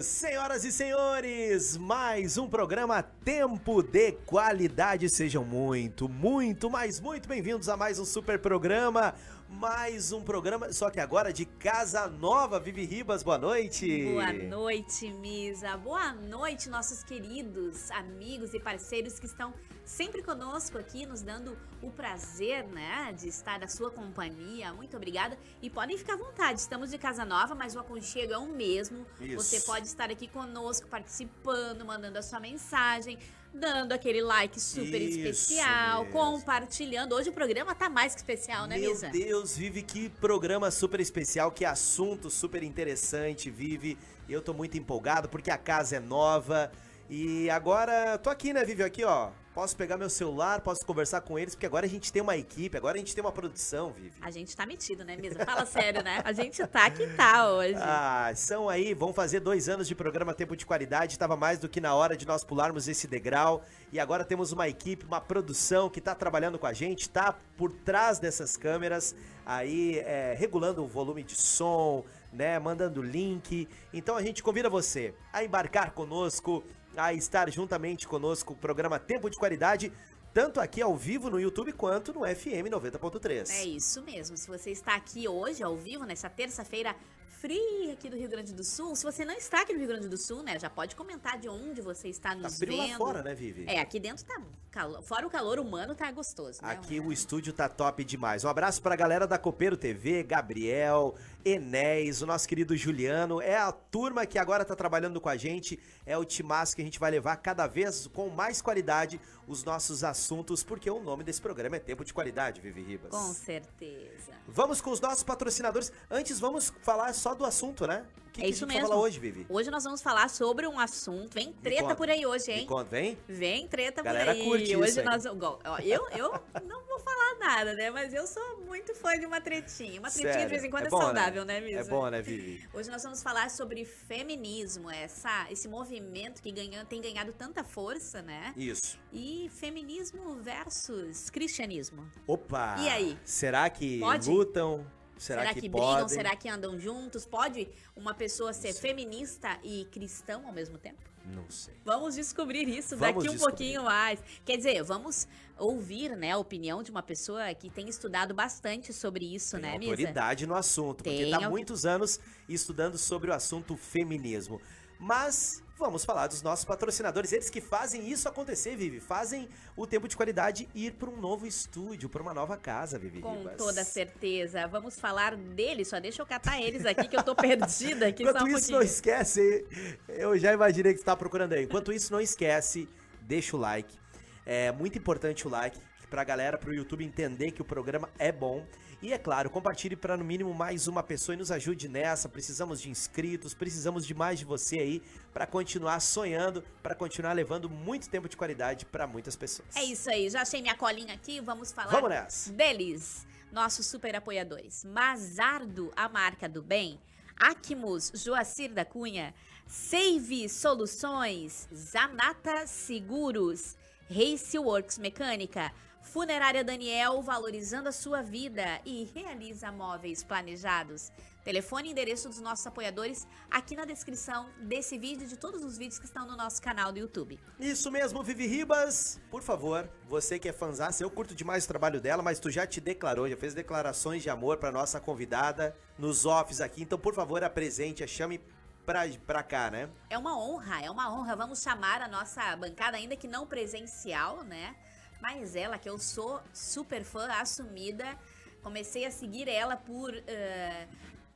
Senhoras e senhores, mais um programa Tempo de Qualidade. Sejam muito, muito, mas muito bem-vindos a mais um super programa. Mais um programa, só que agora de Casa Nova. Vivi Ribas, boa noite. Boa noite, Misa. Boa noite, nossos queridos amigos e parceiros que estão sempre conosco aqui, nos dando o prazer, né, de estar na sua companhia. Muito obrigada. E podem ficar à vontade, estamos de casa nova, mas o aconchego é o mesmo. Isso. Você pode estar aqui conosco, participando, mandando a sua mensagem, dando aquele like super Isso especial, mesmo. compartilhando. Hoje o programa tá mais que especial, né, Meu Misa? Deus, Vivi, que programa super especial, que assunto super interessante, Vivi. Eu tô muito empolgado porque a casa é nova. E agora, tô aqui, né, Vivi? Aqui, ó. Posso pegar meu celular, posso conversar com eles, porque agora a gente tem uma equipe, agora a gente tem uma produção, Vivi. A gente tá metido, né, Misa? Fala sério, né? A gente tá que tá hoje. Ah, são aí, vão fazer dois anos de programa Tempo de Qualidade. Estava mais do que na hora de nós pularmos esse degrau. E agora temos uma equipe, uma produção que está trabalhando com a gente, está por trás dessas câmeras, aí é, regulando o volume de som, né? Mandando link. Então a gente convida você a embarcar conosco, a estar juntamente conosco, o programa Tempo de Qualidade. Tanto aqui ao vivo no YouTube quanto no FM 90.3. É isso mesmo. Se você está aqui hoje, ao vivo, nessa terça-feira fria aqui do Rio Grande do Sul, se você não está aqui no Rio Grande do Sul, né, já pode comentar de onde você está Tá nos frio lá vendo. fora, né, Vivi? É, aqui dentro tá calor. Fora o calor humano, tá gostoso. né? Aqui o estúdio tá top demais. Um abraço pra galera da Copeiro TV, Gabriel, Enéas, o nosso querido Juliano. É a turma que agora tá trabalhando com a gente. É o timaço que a gente vai levar cada vez com mais qualidade os nossos assuntos, porque o nome desse programa é Tempo de Qualidade, Vivi Ribas. Com certeza. Vamos com os nossos patrocinadores. Antes, vamos falar só do assunto, né? O que, É que isso a gente vai mesmo. falar hoje, Vivi? Hoje nós vamos falar sobre um assunto. Vem treta conta. por aí hoje, hein? conta, vem? Vem treta Galera por aí. curte Hoje isso nós ó, eu eu não vou falar nada, né? Mas eu sou muito fã de uma tretinha. Uma tretinha Sério. de vez em quando é, bom, saudável, né, É Misa? bom, né, Vivi? Hoje nós vamos falar sobre feminismo, essa, esse movimento que ganha, tem ganhado tanta força, né? Isso. E feminismo versus cristianismo. Opa! E aí? Será que Pode? lutam? Será, que, brigam? podem? Será que andam juntos? Pode uma pessoa ser feminista e cristão ao mesmo tempo? Não sei. Vamos descobrir isso Vamos daqui um descobrir. pouquinho mais. Quer dizer, vamos ouvir, né, a opinião de uma pessoa que tem estudado bastante sobre isso, Tem né, Misa? autoridade no assunto, porque Tem está há muitos anos estudando sobre o assunto feminismo. Mas vamos falar dos nossos patrocinadores, eles que fazem isso acontecer, Vivi, fazem o tempo de qualidade ir para um novo estúdio, para uma nova casa, Vivi. Com Ribas. toda certeza. Vamos falar deles, só deixa eu catar eles aqui que eu tô perdida aqui Enquanto um isso, não pouquinho. esquece, eu já imaginei que você está procurando aí. Enquanto isso, não esquece, deixa o like. É muito importante o like pra galera, pro YouTube entender que o programa é bom. E é claro, compartilhe para no mínimo mais uma pessoa e nos ajude nessa. Precisamos de inscritos, precisamos de mais de você aí para continuar sonhando, para continuar levando muito tempo de qualidade para muitas pessoas. É isso aí, já achei minha colinha aqui, vamos falar Vamos nessa. deles, nossos super apoiadores. Mazardo, a marca do bem. Acmus, Joacir da Cunha. Save Soluções. Zanata Seguros. Race Works Mecânica. Funerária Daniel, valorizando a sua vida e realiza móveis planejados. Telefone e endereço dos nossos apoiadores aqui na descrição desse vídeo e de todos os vídeos que estão no nosso canal do YouTube. Isso mesmo, Vivi Ribas. Por favor, você que é fãzaça, eu curto demais o trabalho dela, mas tu já te declarou, já fez declarações de amor pra nossa convidada nos offs aqui. Então, por favor, apresente, a chame pra, pra cá, né? É uma honra, é uma honra. Vamos chamar a nossa bancada, ainda que não presencial, né? Mas ela, que eu sou super fã assumida, comecei a seguir ela por, eh,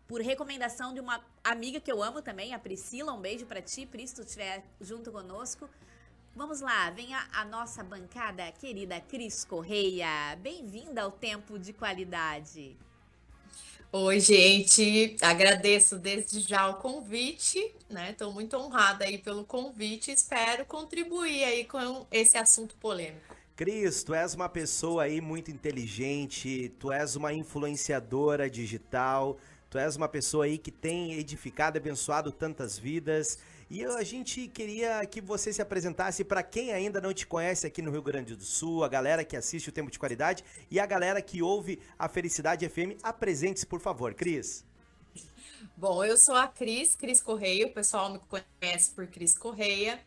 por recomendação de uma amiga que eu amo também, a Priscila. Um beijo pra ti, Pris, se tu estiver junto conosco. Vamos lá, vem a, a nossa bancada querida Cris Correia. Bem-vinda ao Tempo de Qualidade. Oi, gente. Agradeço desde já o convite, né? Estou muito honrada aí pelo convite. Espero contribuir aí com esse assunto polêmico. Cris, tu és uma pessoa aí muito inteligente, tu és uma influenciadora digital, tu és uma pessoa aí que tem edificado abençoado tantas vidas. E a gente queria que você se apresentasse para quem ainda não te conhece aqui no Rio Grande do Sul, a galera que assiste o Tempo de Qualidade e a galera que ouve a Felicidade FM. Apresente-se, por favor, Cris. Bom, eu sou a Cris, Cris Correia, o pessoal me conhece por Cris Correia.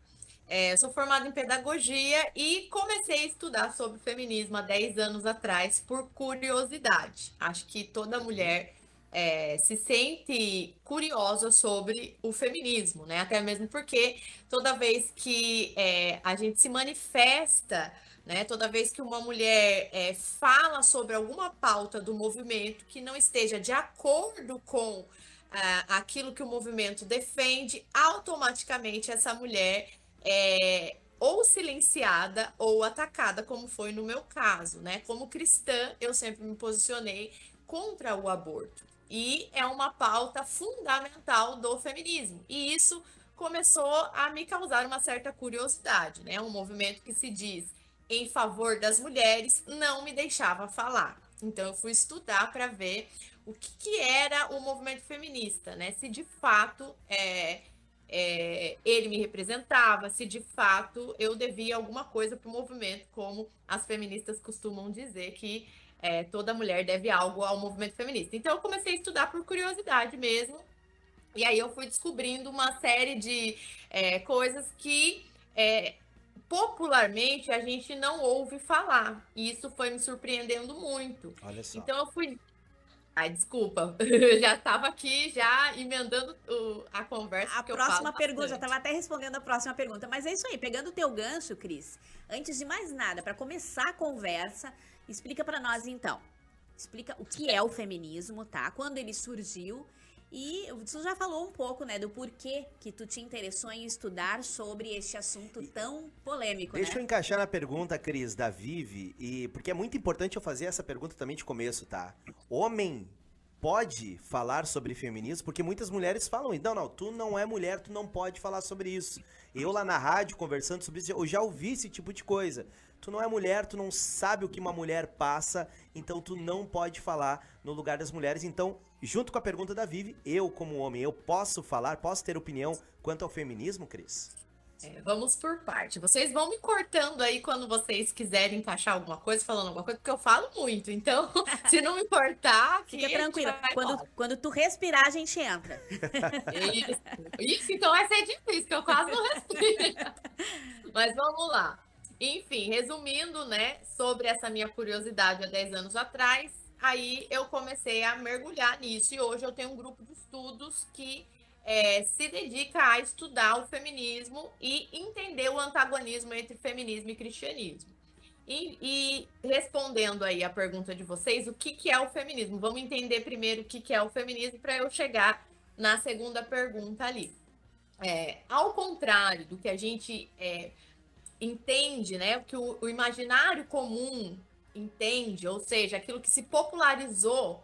É, sou formada em pedagogia e comecei a estudar sobre feminismo há 10 anos atrás por curiosidade. Acho que toda mulher é, se sente curiosa sobre o feminismo, né? Até mesmo porque toda vez que é, a gente se manifesta, né? Toda vez que uma mulher é, fala sobre alguma pauta do movimento que não esteja de acordo com ah, aquilo que o movimento defende, automaticamente essa mulher é, ou silenciada ou atacada, como foi no meu caso, né? Como cristã, eu sempre me posicionei contra o aborto. E é uma pauta fundamental do feminismo. E isso começou a me causar uma certa curiosidade, né? Um movimento que se diz em favor das mulheres não me deixava falar. Então eu fui estudar para ver o que, que, era o movimento feminista, né? Se de fato é, é, ele me representava, se de fato eu devia alguma coisa para o movimento, como as feministas costumam dizer que é, toda mulher deve algo ao movimento feminista. Então eu comecei a estudar por curiosidade mesmo, e aí eu fui descobrindo uma série de é, coisas que é, popularmente a gente não ouve falar. E isso foi me surpreendendo muito. Olha só. Então eu fui Ai, desculpa, eu já estava aqui já emendando o, a conversa. A próxima pergunta, já estava até respondendo a próxima pergunta. Mas é isso aí, pegando o teu gancho, Cris. Antes de mais nada, para começar a conversa, explica para nós então. Explica o que é o feminismo, tá? Quando ele surgiu e tu já falou um pouco, né, do porquê que tu te interessou em estudar sobre este assunto tão polêmico, Deixa né? eu encaixar na pergunta, Cris, da Vivi, e porque é muito importante eu fazer essa pergunta também de começo, tá? Homem pode falar sobre feminismo? Porque muitas mulheres falam, não, não, tu não é mulher, tu não pode falar sobre isso. Eu lá na rádio, conversando sobre isso, eu já ouvi esse tipo de coisa. Tu não é mulher, tu não sabe o que uma mulher passa, então tu não pode falar no lugar das mulheres. Então, junto com a pergunta da Vivi, eu como homem, eu posso falar, posso ter opinião quanto ao feminismo, Cris? É, vamos por parte. Vocês vão me cortando aí quando vocês quiserem encaixar alguma coisa, falando alguma coisa, porque eu falo muito. Então, se não me cortar, fica tranquila. Quando, quando tu respirar, a gente entra. Isso. Isso, então vai ser difícil, que eu quase não respiro. Mas vamos lá. Enfim, resumindo, né, sobre essa minha curiosidade há 10 anos atrás, aí eu comecei a mergulhar nisso e hoje eu tenho um grupo de estudos que é, se dedica a estudar o feminismo e entender o antagonismo entre feminismo e cristianismo. E, e respondendo aí a pergunta de vocês, o que, que é o feminismo? Vamos entender primeiro o que, que é o feminismo para eu chegar na segunda pergunta ali. É, ao contrário do que a gente é, entende, né, que o, o imaginário comum entende, ou seja, aquilo que se popularizou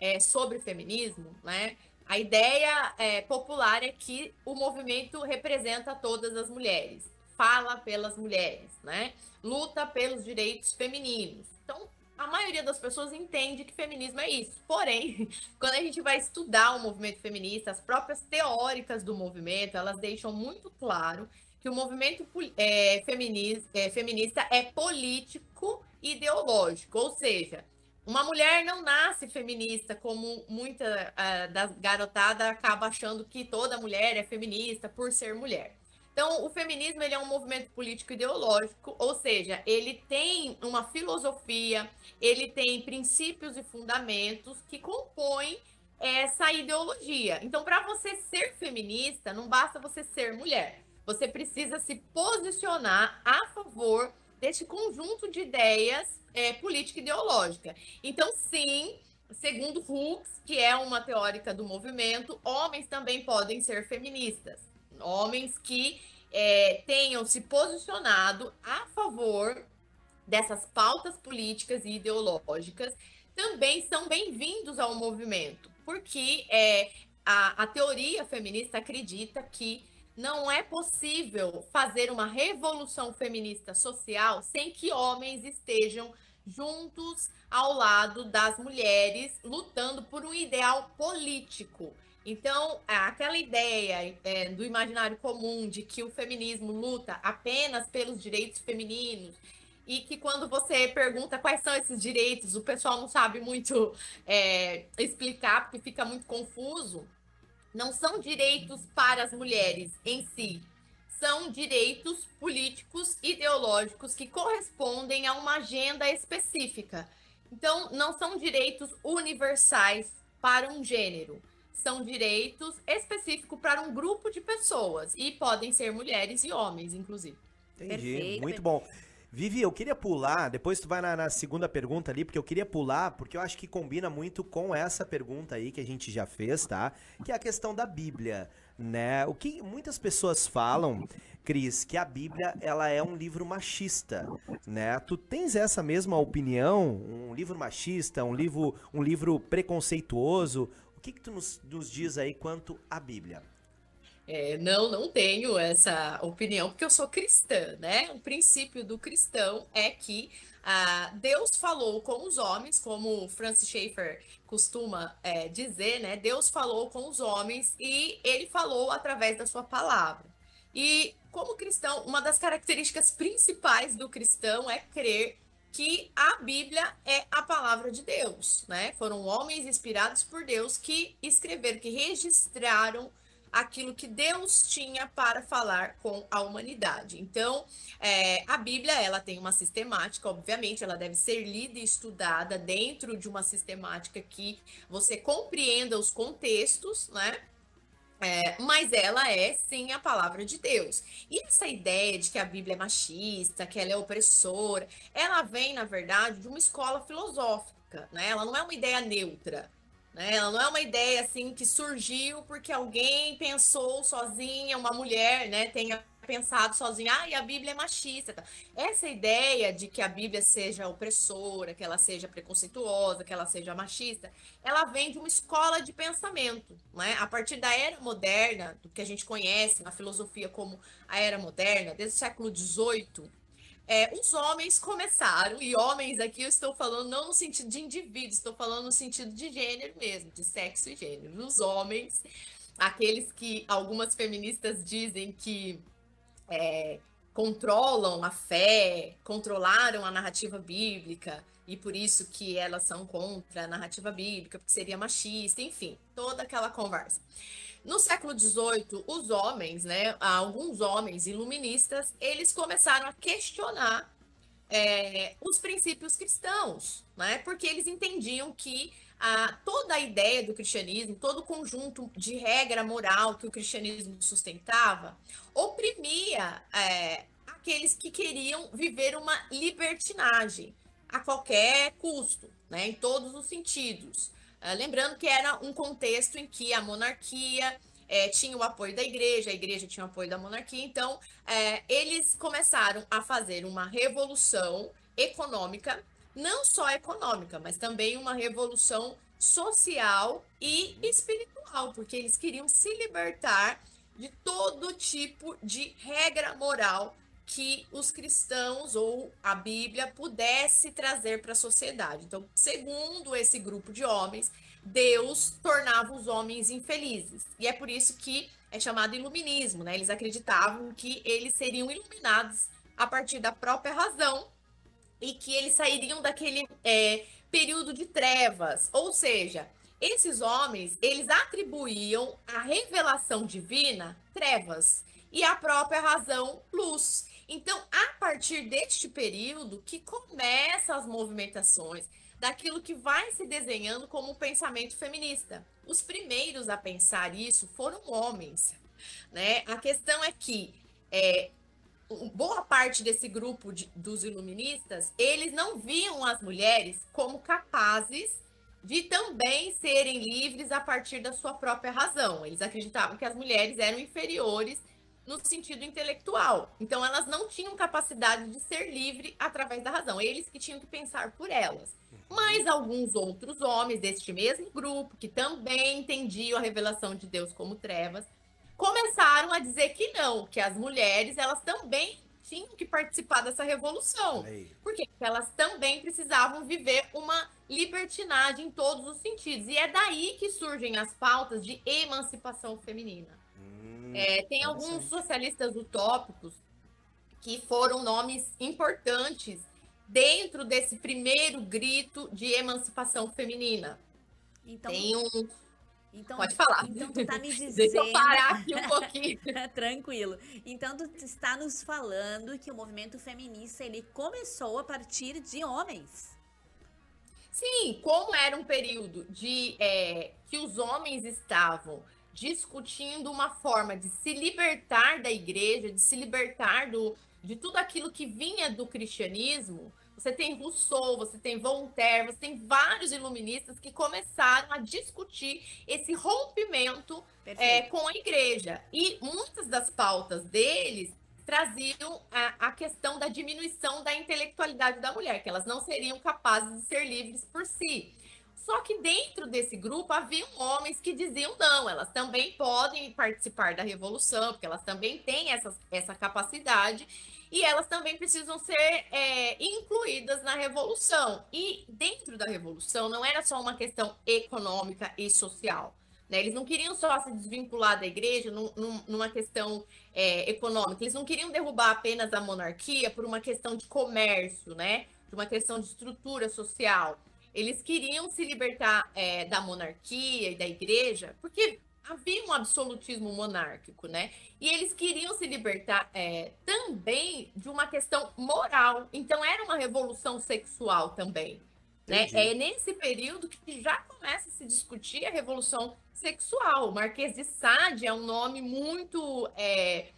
é, sobre o feminismo, né? A ideia é, popular é que o movimento representa todas as mulheres, fala pelas mulheres, né? Luta pelos direitos femininos. Então, a maioria das pessoas entende que feminismo é isso. Porém, quando a gente vai estudar o movimento feminista, as próprias teóricas do movimento, elas deixam muito claro que o movimento é, feminista, é, feminista é político ideológico, ou seja, uma mulher não nasce feminista, como muita uh, da garotada acaba achando que toda mulher é feminista por ser mulher. Então, o feminismo ele é um movimento político ideológico, ou seja, ele tem uma filosofia, ele tem princípios e fundamentos que compõem essa ideologia. Então, para você ser feminista, não basta você ser mulher. Você precisa se posicionar a favor desse conjunto de ideias é, política e ideológica. Então, sim, segundo Hooks, que é uma teórica do movimento, homens também podem ser feministas. Homens que é, tenham se posicionado a favor dessas pautas políticas e ideológicas também são bem-vindos ao movimento, porque é, a, a teoria feminista acredita que não é possível fazer uma revolução feminista social sem que homens estejam juntos ao lado das mulheres, lutando por um ideal político. Então, aquela ideia é, do imaginário comum de que o feminismo luta apenas pelos direitos femininos e que quando você pergunta quais são esses direitos, o pessoal não sabe muito é, explicar porque fica muito confuso não são direitos para as mulheres em si, são direitos políticos ideológicos que correspondem a uma agenda específica. Então, não são direitos universais para um gênero, são direitos específicos para um grupo de pessoas e podem ser mulheres e homens, inclusive. Entendi, Perfeito. muito bom. Vivi, eu queria pular, depois tu vai na, na, segunda pergunta ali, porque eu queria pular, porque eu acho que combina muito com essa pergunta aí que a gente já fez, tá? Que é a questão da Bíblia, né? O que muitas pessoas falam, Cris, que a Bíblia, ela é um livro machista, né? Tu tens essa mesma opinião? Um livro machista, um livro, um livro preconceituoso? O que que tu nos, nos diz aí quanto à Bíblia? É, não, não tenho essa opinião, porque eu sou cristã, né? O princípio do cristão é que ah, Deus falou com os homens, como Francis Schaeffer costuma é, dizer, né? Deus falou com os homens e ele falou através da sua palavra. E como cristão, uma das características principais do cristão é crer que a Bíblia é a palavra de Deus, né? Foram homens inspirados por Deus que escreveram, que registraram aquilo que Deus tinha para falar com a humanidade. Então, é, a Bíblia ela tem uma sistemática, obviamente, ela deve ser lida e estudada dentro de uma sistemática que você compreenda os contextos, né? É, mas ela é sim a palavra de Deus. E essa ideia de que a Bíblia é machista, que ela é opressora, ela vem, na verdade, de uma escola filosófica, né? Ela não é uma ideia neutra. Né? Ela não é uma ideia assim que surgiu porque alguém pensou sozinha, uma mulher, né, tenha pensado sozinha, ah, e a Bíblia é machista. Tá? Essa ideia de que a Bíblia seja opressora, que ela seja preconceituosa, que ela seja machista, ela vem de uma escola de pensamento, né? A partir da era moderna, do que a gente conhece na filosofia como a era moderna, desde o século XVIII, é, os homens começaram, e homens aqui eu estou falando não no sentido de indivíduo, estou falando no sentido de gênero mesmo, de sexo e gênero. Os homens, aqueles que algumas feministas dizem que é, controlam a fé, controlaram a narrativa bíblica, e por isso que elas são contra a narrativa bíblica, porque seria machista, enfim, toda aquela conversa. No século XVIII, os homens, né, alguns homens iluministas, eles começaram a questionar é, os princípios cristãos, né, porque eles entendiam que a, toda a ideia do cristianismo, todo o conjunto de regra moral que o cristianismo sustentava, oprimia é, aqueles que queriam viver uma libertinagem a qualquer custo, né, em todos os sentidos. Ah, lembrando que era um contexto em que a monarquia é, tinha o apoio da igreja, a igreja tinha o apoio da monarquia, então é, eles começaram a fazer uma revolução econômica, não só econômica, mas também uma revolução social e espiritual, porque eles queriam se libertar de todo tipo de regra moral que os cristãos ou a Bíblia pudesse trazer para a sociedade. Então, segundo esse grupo de homens, Deus tornava os homens infelizes. E é por isso que é chamado iluminismo, né? Eles acreditavam que eles seriam iluminados a partir da própria razão e que eles sairiam daquele é, período de trevas. Ou seja, esses homens, eles atribuíam a revelação divina trevas e a própria razão luz. Então, a partir deste período que começam as movimentações daquilo que vai se desenhando como um pensamento feminista. Os primeiros a pensar isso foram homens, né? A questão é que é, boa parte desse grupo de, dos iluministas, eles não viam as mulheres como capazes de também serem livres a partir da sua própria razão. Eles acreditavam que as mulheres eram inferiores no sentido intelectual. Então, elas não tinham capacidade de ser livre através da razão. Eles que tinham que pensar por elas. Uhum. Mas alguns outros homens deste mesmo grupo, que também entendiam a revelação de Deus como trevas, começaram a dizer que não, que as mulheres elas também tinham que participar dessa revolução. Porque elas também precisavam viver uma libertinagem em todos os sentidos. E é daí que surgem as pautas de emancipação feminina. É, tem alguns socialistas utópicos que foram nomes importantes dentro desse primeiro grito de emancipação feminina. Então... Tem um, Então, Pode falar. Então tu tá me dizendo. Deixa eu parar aqui um pouquinho. Tranquilo. Então tu está nos falando que o movimento feminista ele começou a partir de homens. Sim, como era um período de é, que os homens estavam discutindo uma forma de se libertar da igreja, de se libertar do, de tudo aquilo que vinha do cristianismo, você tem Rousseau, você tem Voltaire, você tem vários iluministas que começaram a discutir esse rompimento é, com a igreja. E muitas das pautas deles traziam a, a, questão da diminuição da intelectualidade da mulher, que elas não seriam capazes de ser livres por si. Só que dentro desse grupo haviam homens que diziam não, elas também podem participar da revolução, porque elas também têm essa, essa capacidade e elas também precisam ser é, incluídas na revolução. E dentro da revolução não era só uma questão econômica e social. Né? Eles não queriam só se desvincular da igreja num, num, numa questão é, econômica, eles não queriam derrubar apenas a monarquia por uma questão de comércio, né? de uma questão de estrutura social. Eles queriam se libertar é, da monarquia e da igreja, porque havia um absolutismo monárquico, né? E eles queriam se libertar é, também de uma questão moral. Então era uma revolução sexual também. Né? É nesse período que já começa a se discutir a revolução sexual. O Marquês de Sade é um nome muito é,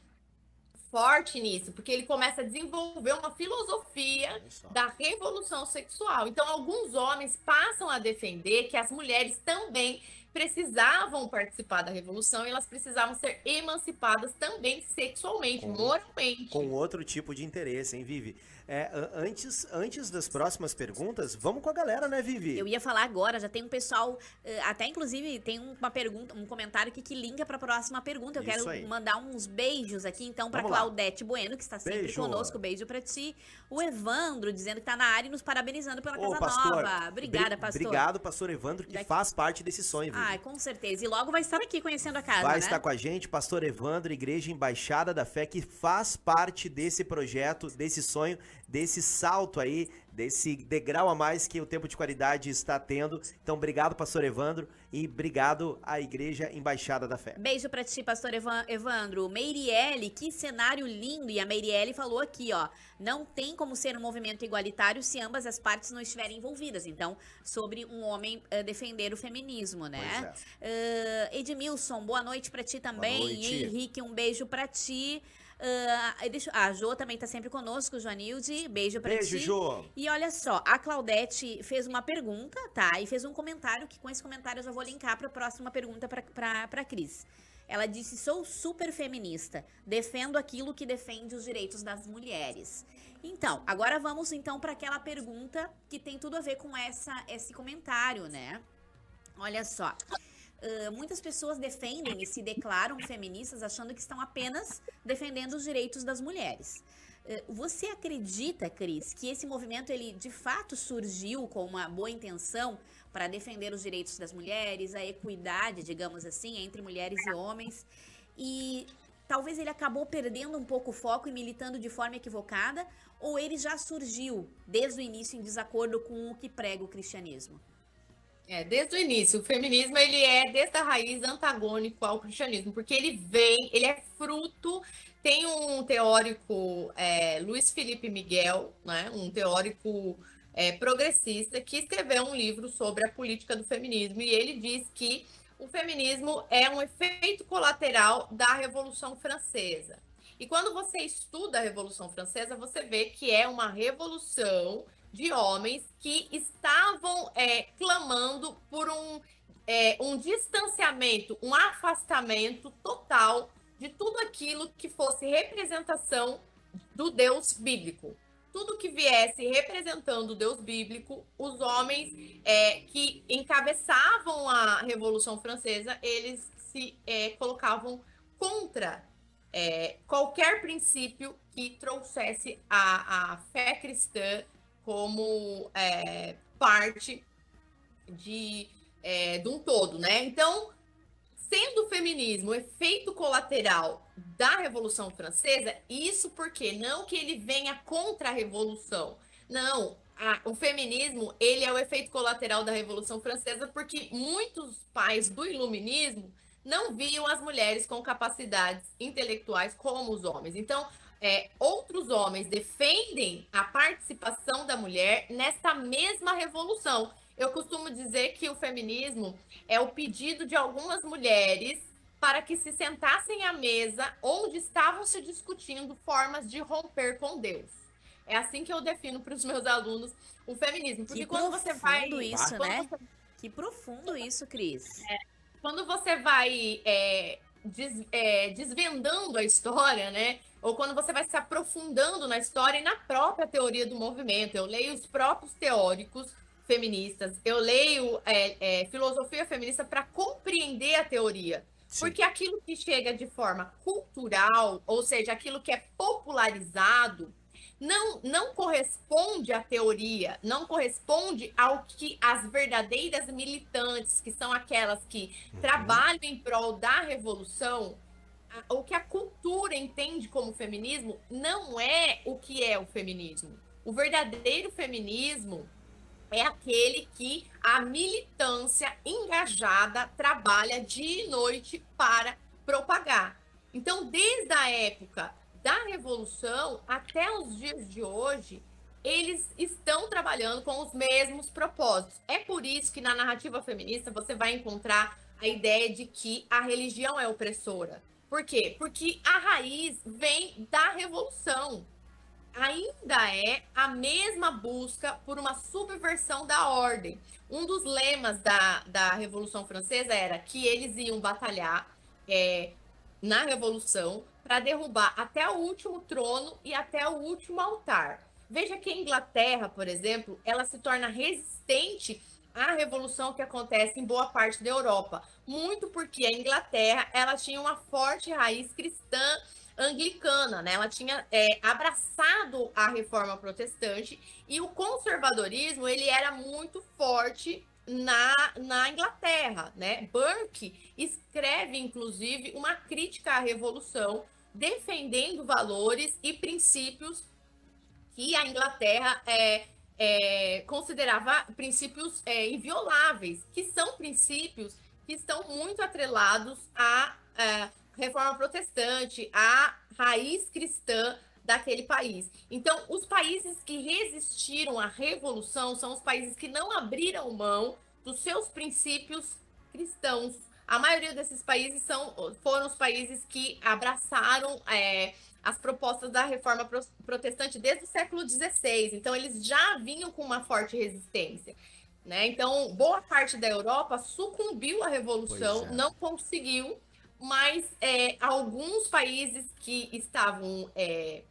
forte nisso, porque ele começa a desenvolver uma filosofia da revolução sexual. Então, alguns homens passam a defender que as mulheres também precisavam participar da revolução e elas precisavam ser emancipadas também sexualmente, com, moralmente. Com outro tipo de interesse, hein, Vivi? É, antes, antes das próximas perguntas, vamos com a galera, né, Vivi? Eu ia falar agora, já tem um pessoal, eh, até inclusive tem uma pergunta, um comentário aqui que linka para a próxima pergunta. Eu Isso quero aí. mandar uns beijos aqui, então, para Claudete Bueno, que está sempre Beijo. conosco. Beijo para ti. O Evandro, dizendo que está na área e nos parabenizando pela Ô, Casa pastor, Nova. Obrigada, pastor. Obrigado, pastor Evandro, que Daqui... faz parte desse sonho, Vivi. Ah, com certeza. E logo vai estar aqui conhecendo a casa, Vai né? estar com a gente, pastor Evandro, Igreja Embaixada da Fé, que faz parte desse projeto, desse sonho desse salto aí, desse degrau a mais que o tempo de qualidade está tendo. Então, obrigado, pastor Evandro, e obrigado à Igreja Embaixada da Fé. Beijo para ti, pastor Evandro. Meirielle, que cenário lindo. E a Meirielle falou aqui, ó, não tem como ser um movimento igualitário se ambas as partes não estiverem envolvidas. Então, sobre um homem uh, defender o feminismo, né? É. Uh, Edmilson, boa noite para ti também. Henrique, um beijo para ti. Uh, deixa, a Jo também tá sempre conosco, Joanilde. Beijo pra Beijo, ti. Jo. E olha só, a Claudete fez uma pergunta, tá? E fez um comentário que com esse comentário eu já vou linkar pra próxima pergunta pra, pra, pra Cris. Ela disse: sou super feminista, defendo aquilo que defende os direitos das mulheres. Então, agora vamos então para aquela pergunta que tem tudo a ver com essa, esse comentário, né? Olha só. Muitas pessoas defendem e se declaram feministas achando que estão apenas defendendo os direitos das mulheres. Você acredita, Cris, que esse movimento ele de fato surgiu com uma boa intenção para defender os direitos das mulheres, a equidade, digamos assim, entre mulheres e homens? E talvez ele acabou perdendo um pouco o foco e militando de forma equivocada, ou ele já surgiu desde o início em desacordo com o que prega o cristianismo? É, desde o início, o feminismo ele é desde a raiz antagônico ao cristianismo, porque ele vem, ele é fruto. Tem um teórico, é, Luiz Felipe Miguel, né, um teórico é, progressista, que escreveu um livro sobre a política do feminismo, e ele diz que o feminismo é um efeito colateral da Revolução Francesa. E quando você estuda a Revolução Francesa, você vê que é uma revolução de homens que estavam é, clamando por um, é, um distanciamento, um afastamento total de tudo aquilo que fosse representação do Deus bíblico. Tudo que viesse representando o Deus bíblico, os homens é, que encabeçavam a Revolução Francesa, eles se é, colocavam contra é, qualquer princípio que trouxesse a, a fé cristã como é, parte de, é, de um todo, né? Então, sendo o feminismo o efeito colateral da Revolução Francesa, isso porque não que ele venha contra a Revolução, não, a, o feminismo ele é o efeito colateral da Revolução Francesa, porque muitos pais do iluminismo não viam as mulheres com capacidades intelectuais como os homens. Então, é, outros homens defendem a participação da mulher nesta mesma revolução. Eu costumo dizer que o feminismo é o pedido de algumas mulheres para que se sentassem à mesa onde estavam se discutindo formas de romper com Deus. É assim que eu defino para os meus alunos o feminismo. Porque que quando você vai. isso, né? Você... Que profundo isso, Cris. É, quando você vai é, des, é, desvendando a história, né? Ou quando você vai se aprofundando na história e na própria teoria do movimento. Eu leio os próprios teóricos feministas, eu leio é, é, filosofia feminista para compreender a teoria. Sim. Porque aquilo que chega de forma cultural, ou seja, aquilo que é popularizado, não, não corresponde à teoria, não corresponde ao que as verdadeiras militantes, que são aquelas que uhum. trabalham em prol da revolução, o que a cultura entende como feminismo, não é o que é o feminismo. O verdadeiro feminismo é aquele que a militância engajada trabalha dia e noite para propagar. Então, desde a época da Revolução até os dias de hoje, eles estão trabalhando com os mesmos propósitos. É por isso que na narrativa feminista você vai encontrar a ideia de que a religião é opressora. Por quê? Porque a raiz vem da revolução. Ainda é a mesma busca por uma subversão da ordem. Um dos lemas da, da Revolução Francesa era que eles iam batalhar é, na Revolução para derrubar até o último trono e até o último altar. Veja que a Inglaterra, por exemplo, ela se torna resistente à revolução que acontece em boa parte da Europa, muito porque a Inglaterra ela tinha uma forte raiz cristã anglicana, né? Ela tinha é, abraçado a reforma protestante e o conservadorismo ele era muito forte na, na Inglaterra, né? Burke escreve, inclusive, uma crítica à revolução defendendo valores e princípios que a Inglaterra é, é, considerava princípios é, invioláveis, que são princípios que estão muito atrelados à, à é, reforma protestante, à raiz cristã daquele país. Então, os países que resistiram à revolução são os países que não abriram mão dos seus princípios cristãos, a maioria desses países são, foram os países que abraçaram é, as propostas da reforma protestante desde o século XVI. Então, eles já vinham com uma forte resistência. Né? Então, boa parte da Europa sucumbiu à revolução, é. não conseguiu, mas é, alguns países que estavam é,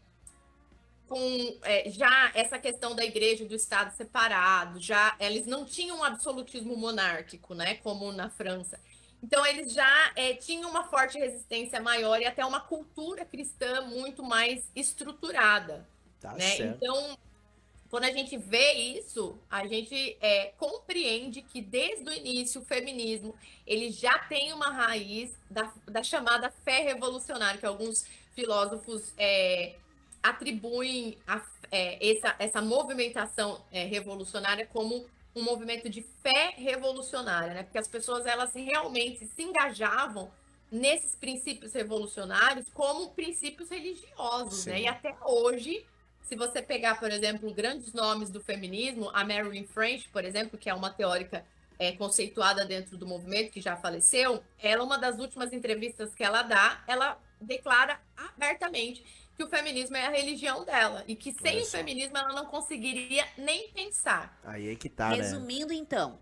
com é, já essa questão da igreja e do Estado separado, já eles não tinham um absolutismo monárquico, né? Como na França. Então, eles já é, tinham uma forte resistência maior e até uma cultura cristã muito mais estruturada. Tá né? Então, quando a gente vê isso, a gente é, compreende que desde o início o feminismo ele já tem uma raiz da, da chamada fé revolucionária, que alguns filósofos é, atribuem a, é, essa, essa movimentação é, revolucionária como um movimento de fé revolucionária, né? Porque as pessoas elas realmente se engajavam nesses princípios revolucionários como princípios religiosos, Sim. né? E até hoje, se você pegar, por exemplo, grandes nomes do feminismo, a Marilyn French, por exemplo, que é uma teórica é, conceituada dentro do movimento, que já faleceu, ela, uma das últimas entrevistas que ela dá, ela declara abertamente que o feminismo é a religião dela e que sem o feminismo ela não conseguiria nem pensar. Aí é que tá, né? Resumindo, então,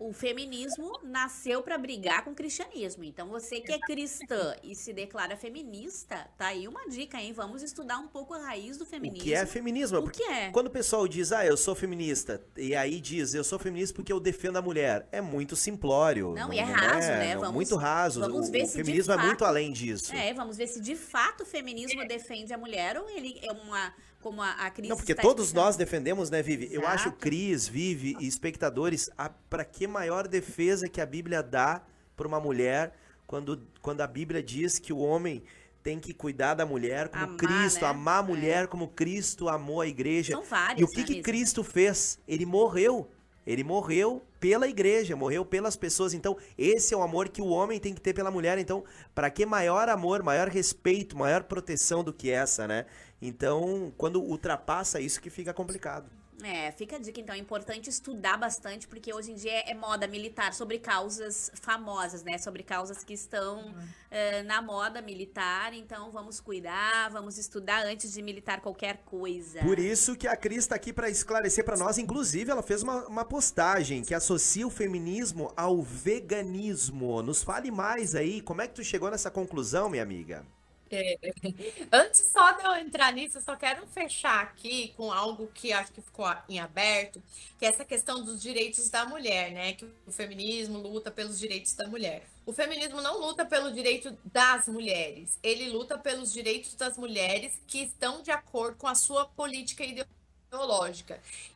o feminismo nasceu para brigar com o cristianismo. Então, você que é cristã e se declara feminista, tá aí uma dica, hein? Vamos estudar um pouco a raiz do feminismo. O que é feminismo? O que é? Quando o pessoal diz, ah, eu sou feminista, e aí diz, eu sou feminista porque eu defendo a mulher, é muito simplório. Não, não e é raso, é, né? Vamos, muito raso. Vamos ver o, se o feminismo fato, é muito além disso. É, vamos ver se de fato o feminismo defende a mulher ou ele é uma como a, a Cris Não, porque todos nós defendemos, né, Vivi? Exato. Eu acho Cris, Vivi e espectadores, para que maior defesa que a Bíblia dá para uma mulher quando, quando a Bíblia diz que o homem tem que cuidar da mulher como Amar, Cristo, né? amar a É. mulher como Cristo amou a igreja. São vários, E o que, né, que? Cristo fez? Ele morreu. Ele morreu pela igreja, morreu pelas pessoas. Então, esse é o amor que o homem tem que ter pela mulher. Então, para que maior amor, maior respeito, maior proteção do que essa, né? Então, quando ultrapassa isso que fica complicado. É, fica a dica, então, é importante estudar bastante, porque hoje em dia é moda militar sobre causas famosas, né? Sobre causas que estão eh, na moda militar, então vamos cuidar, vamos estudar antes de militar qualquer coisa. Por isso que a Cris está aqui para esclarecer para nós. Inclusive, ela fez uma, uma postagem que associa o feminismo ao veganismo. Nos fale mais aí. Como é que tu chegou nessa conclusão, minha amiga? Antes só de eu entrar nisso, eu só quero fechar aqui com algo que acho que ficou em aberto, que é essa questão dos direitos da mulher, né? Que o feminismo luta pelos direitos da mulher. O feminismo não luta pelo direito das mulheres, ele luta pelos direitos das mulheres que estão de acordo com a sua política ideológica.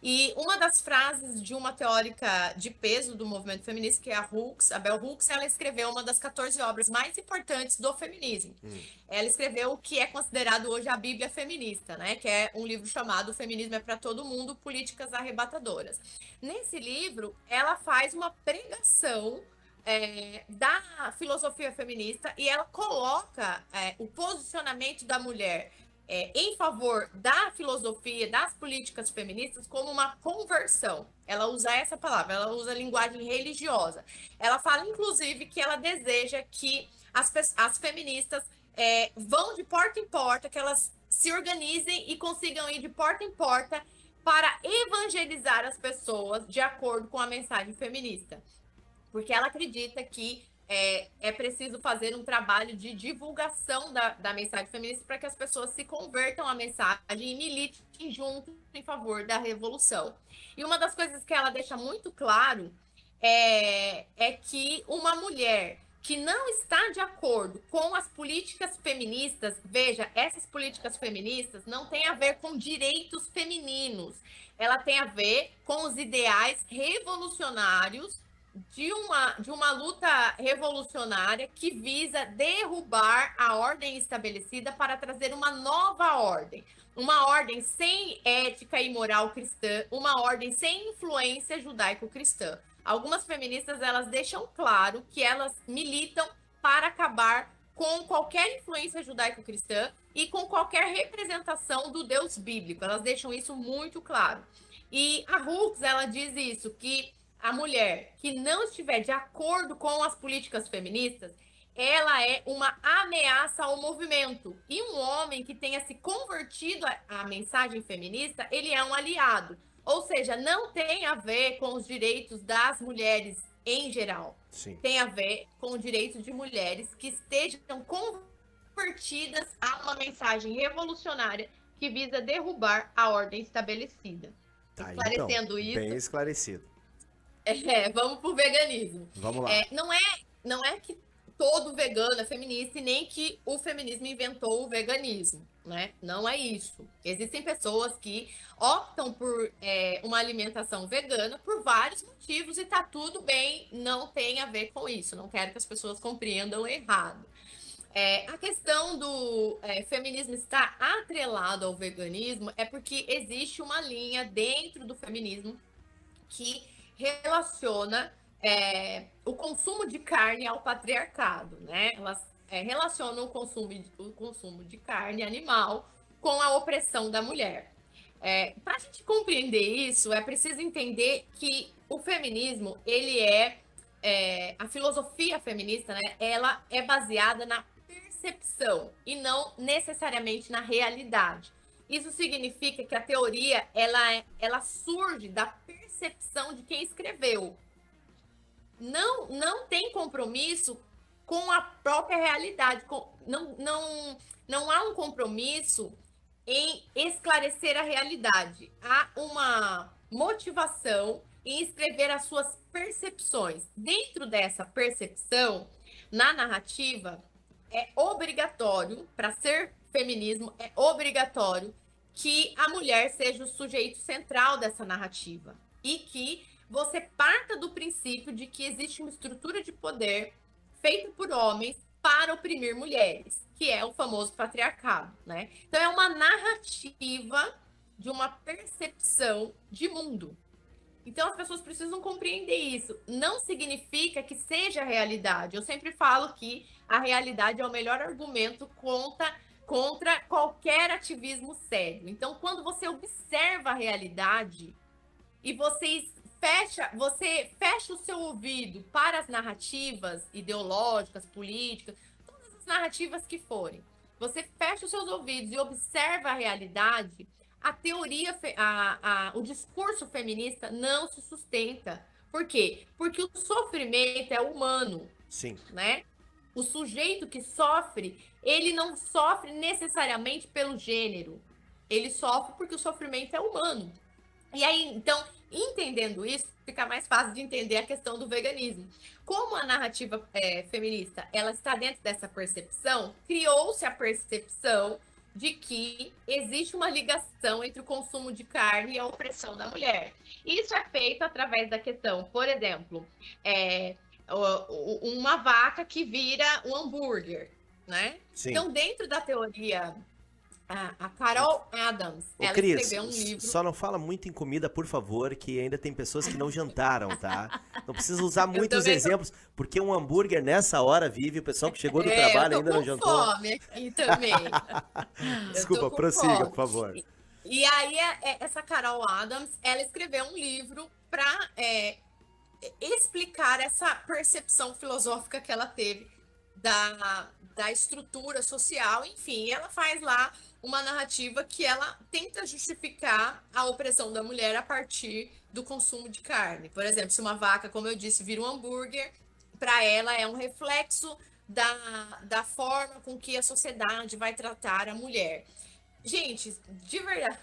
E uma das frases de uma teórica de peso do movimento feminista, que é a Hooks, a Bell Hooks, ela escreveu uma das 14 obras mais importantes do feminismo. Ela escreveu o que é considerado hoje a Bíblia feminista, né? Que é um livro chamado O Feminismo é para Todo Mundo, Políticas Arrebatadoras. Nesse livro, ela faz uma pregação é, da filosofia feminista e ela coloca é, o posicionamento da mulher é, em favor da filosofia, das políticas feministas, como uma conversão. Ela usa essa palavra, ela usa linguagem religiosa. Ela fala, inclusive, que ela deseja que as, as feministas é, vão de porta em porta, que elas se organizem e consigam ir de porta em porta para evangelizar as pessoas de acordo com a mensagem feminista. Porque ela acredita que é, é preciso fazer um trabalho de divulgação da, da mensagem feminista para que as pessoas se convertam à mensagem e militem junto em favor da revolução. E uma das coisas que ela deixa muito claro é, é que uma mulher que não está de acordo com as políticas feministas, veja, essas políticas feministas não têm a ver com direitos femininos, ela tem a ver com os ideais revolucionários de uma, de uma luta revolucionária que visa derrubar a ordem estabelecida para trazer uma nova ordem. Uma ordem sem ética e moral cristã, uma ordem sem influência judaico-cristã. Algumas feministas elas deixam claro que elas militam para acabar com qualquer influência judaico-cristã e com qualquer representação do Deus bíblico. Elas deixam isso muito claro. E a Hooks, ela diz isso, que a mulher que não estiver de acordo com as políticas feministas, ela é uma ameaça ao movimento. E um homem que tenha se convertido à- mensagem feminista, ele é um aliado. Ou seja, não tem a ver com os direitos das mulheres em geral. Sim. Tem a ver com o direito de mulheres que estejam convertidas a uma mensagem revolucionária que visa derrubar a ordem estabelecida. Tá, Esclarecendo então, isso. Bem esclarecido. É, vamos pro veganismo. Vamos lá. É, não, é, não é que todo vegano é feminista e nem que o feminismo inventou o veganismo, né? Não é isso. Existem pessoas que optam por é, uma alimentação vegana por vários motivos e tá tudo bem, não tem a ver com isso. Não quero que as pessoas compreendam errado. É, a questão do é, feminismo estar atrelado ao veganismo é porque existe uma linha dentro do feminismo que relaciona é, o consumo de carne ao patriarcado, né? Elas é, relacionam o consumo, o consumo de carne animal com a opressão da mulher. É, Para a gente compreender isso, é preciso entender que o feminismo, ele é, é, a filosofia feminista, né? Ela é baseada na percepção e não necessariamente na realidade. Isso significa que a teoria ela, é- ela surge da percepção de quem escreveu. Não, não tem compromisso com a própria realidade. com- não, não, não há um compromisso em esclarecer a realidade. Há uma motivação em escrever as suas percepções. Dentro dessa percepção, na narrativa, é obrigatório, para ser feminismo, é obrigatório que a mulher seja o sujeito central dessa narrativa e que você parta do princípio de que existe uma estrutura de poder feita por homens para oprimir mulheres, que é o famoso patriarcado, né? Então é uma narrativa de uma percepção de mundo. Então as pessoas precisam compreender isso. Não significa que seja a realidade. Eu sempre falo que a realidade é o melhor argumento contra, contra qualquer ativismo sério. Então, quando você observa a realidade e você fecha, você fecha o seu ouvido para as narrativas ideológicas, políticas, todas as narrativas que forem. Você fecha os seus ouvidos e observa a realidade, a teoria, a, a, o discurso feminista não se sustenta. Por quê? Porque o sofrimento é humano. Sim. Né? O sujeito que sofre, ele não sofre necessariamente pelo gênero. Ele sofre porque o sofrimento é humano. E aí, então, entendendo isso, fica mais fácil de entender a questão do veganismo. Como a narrativa é, feminista ela está dentro dessa percepção, criou-se a percepção de que existe uma ligação entre o consumo de carne e a opressão da mulher. Isso é feito através da questão, por exemplo, é, uma vaca que vira um hambúrguer, né? Sim. Então, dentro da teoria a, a, Carol Adams, Ô, ela escreveu um livro. Só não fala muito em comida, por favor, que ainda tem pessoas que não jantaram, tá? Não precisa usar muitos exemplos, tô... porque um hambúrguer nessa hora vive, o pessoal que chegou do é, trabalho ainda não jantou. fome aqui também. Desculpa, prossiga, fome. por favor. E, e aí, é, é, essa Carol Adams, ela escreveu um livro para é, explicar essa percepção filosófica que ela teve da, da estrutura social, enfim, ela faz lá uma narrativa que ela tenta justificar a opressão da mulher a partir do consumo de carne. Por exemplo, se uma vaca, como eu disse, vira um hambúrguer, para ela é um reflexo da, da forma com que a sociedade vai tratar a mulher. Gente, de verdade,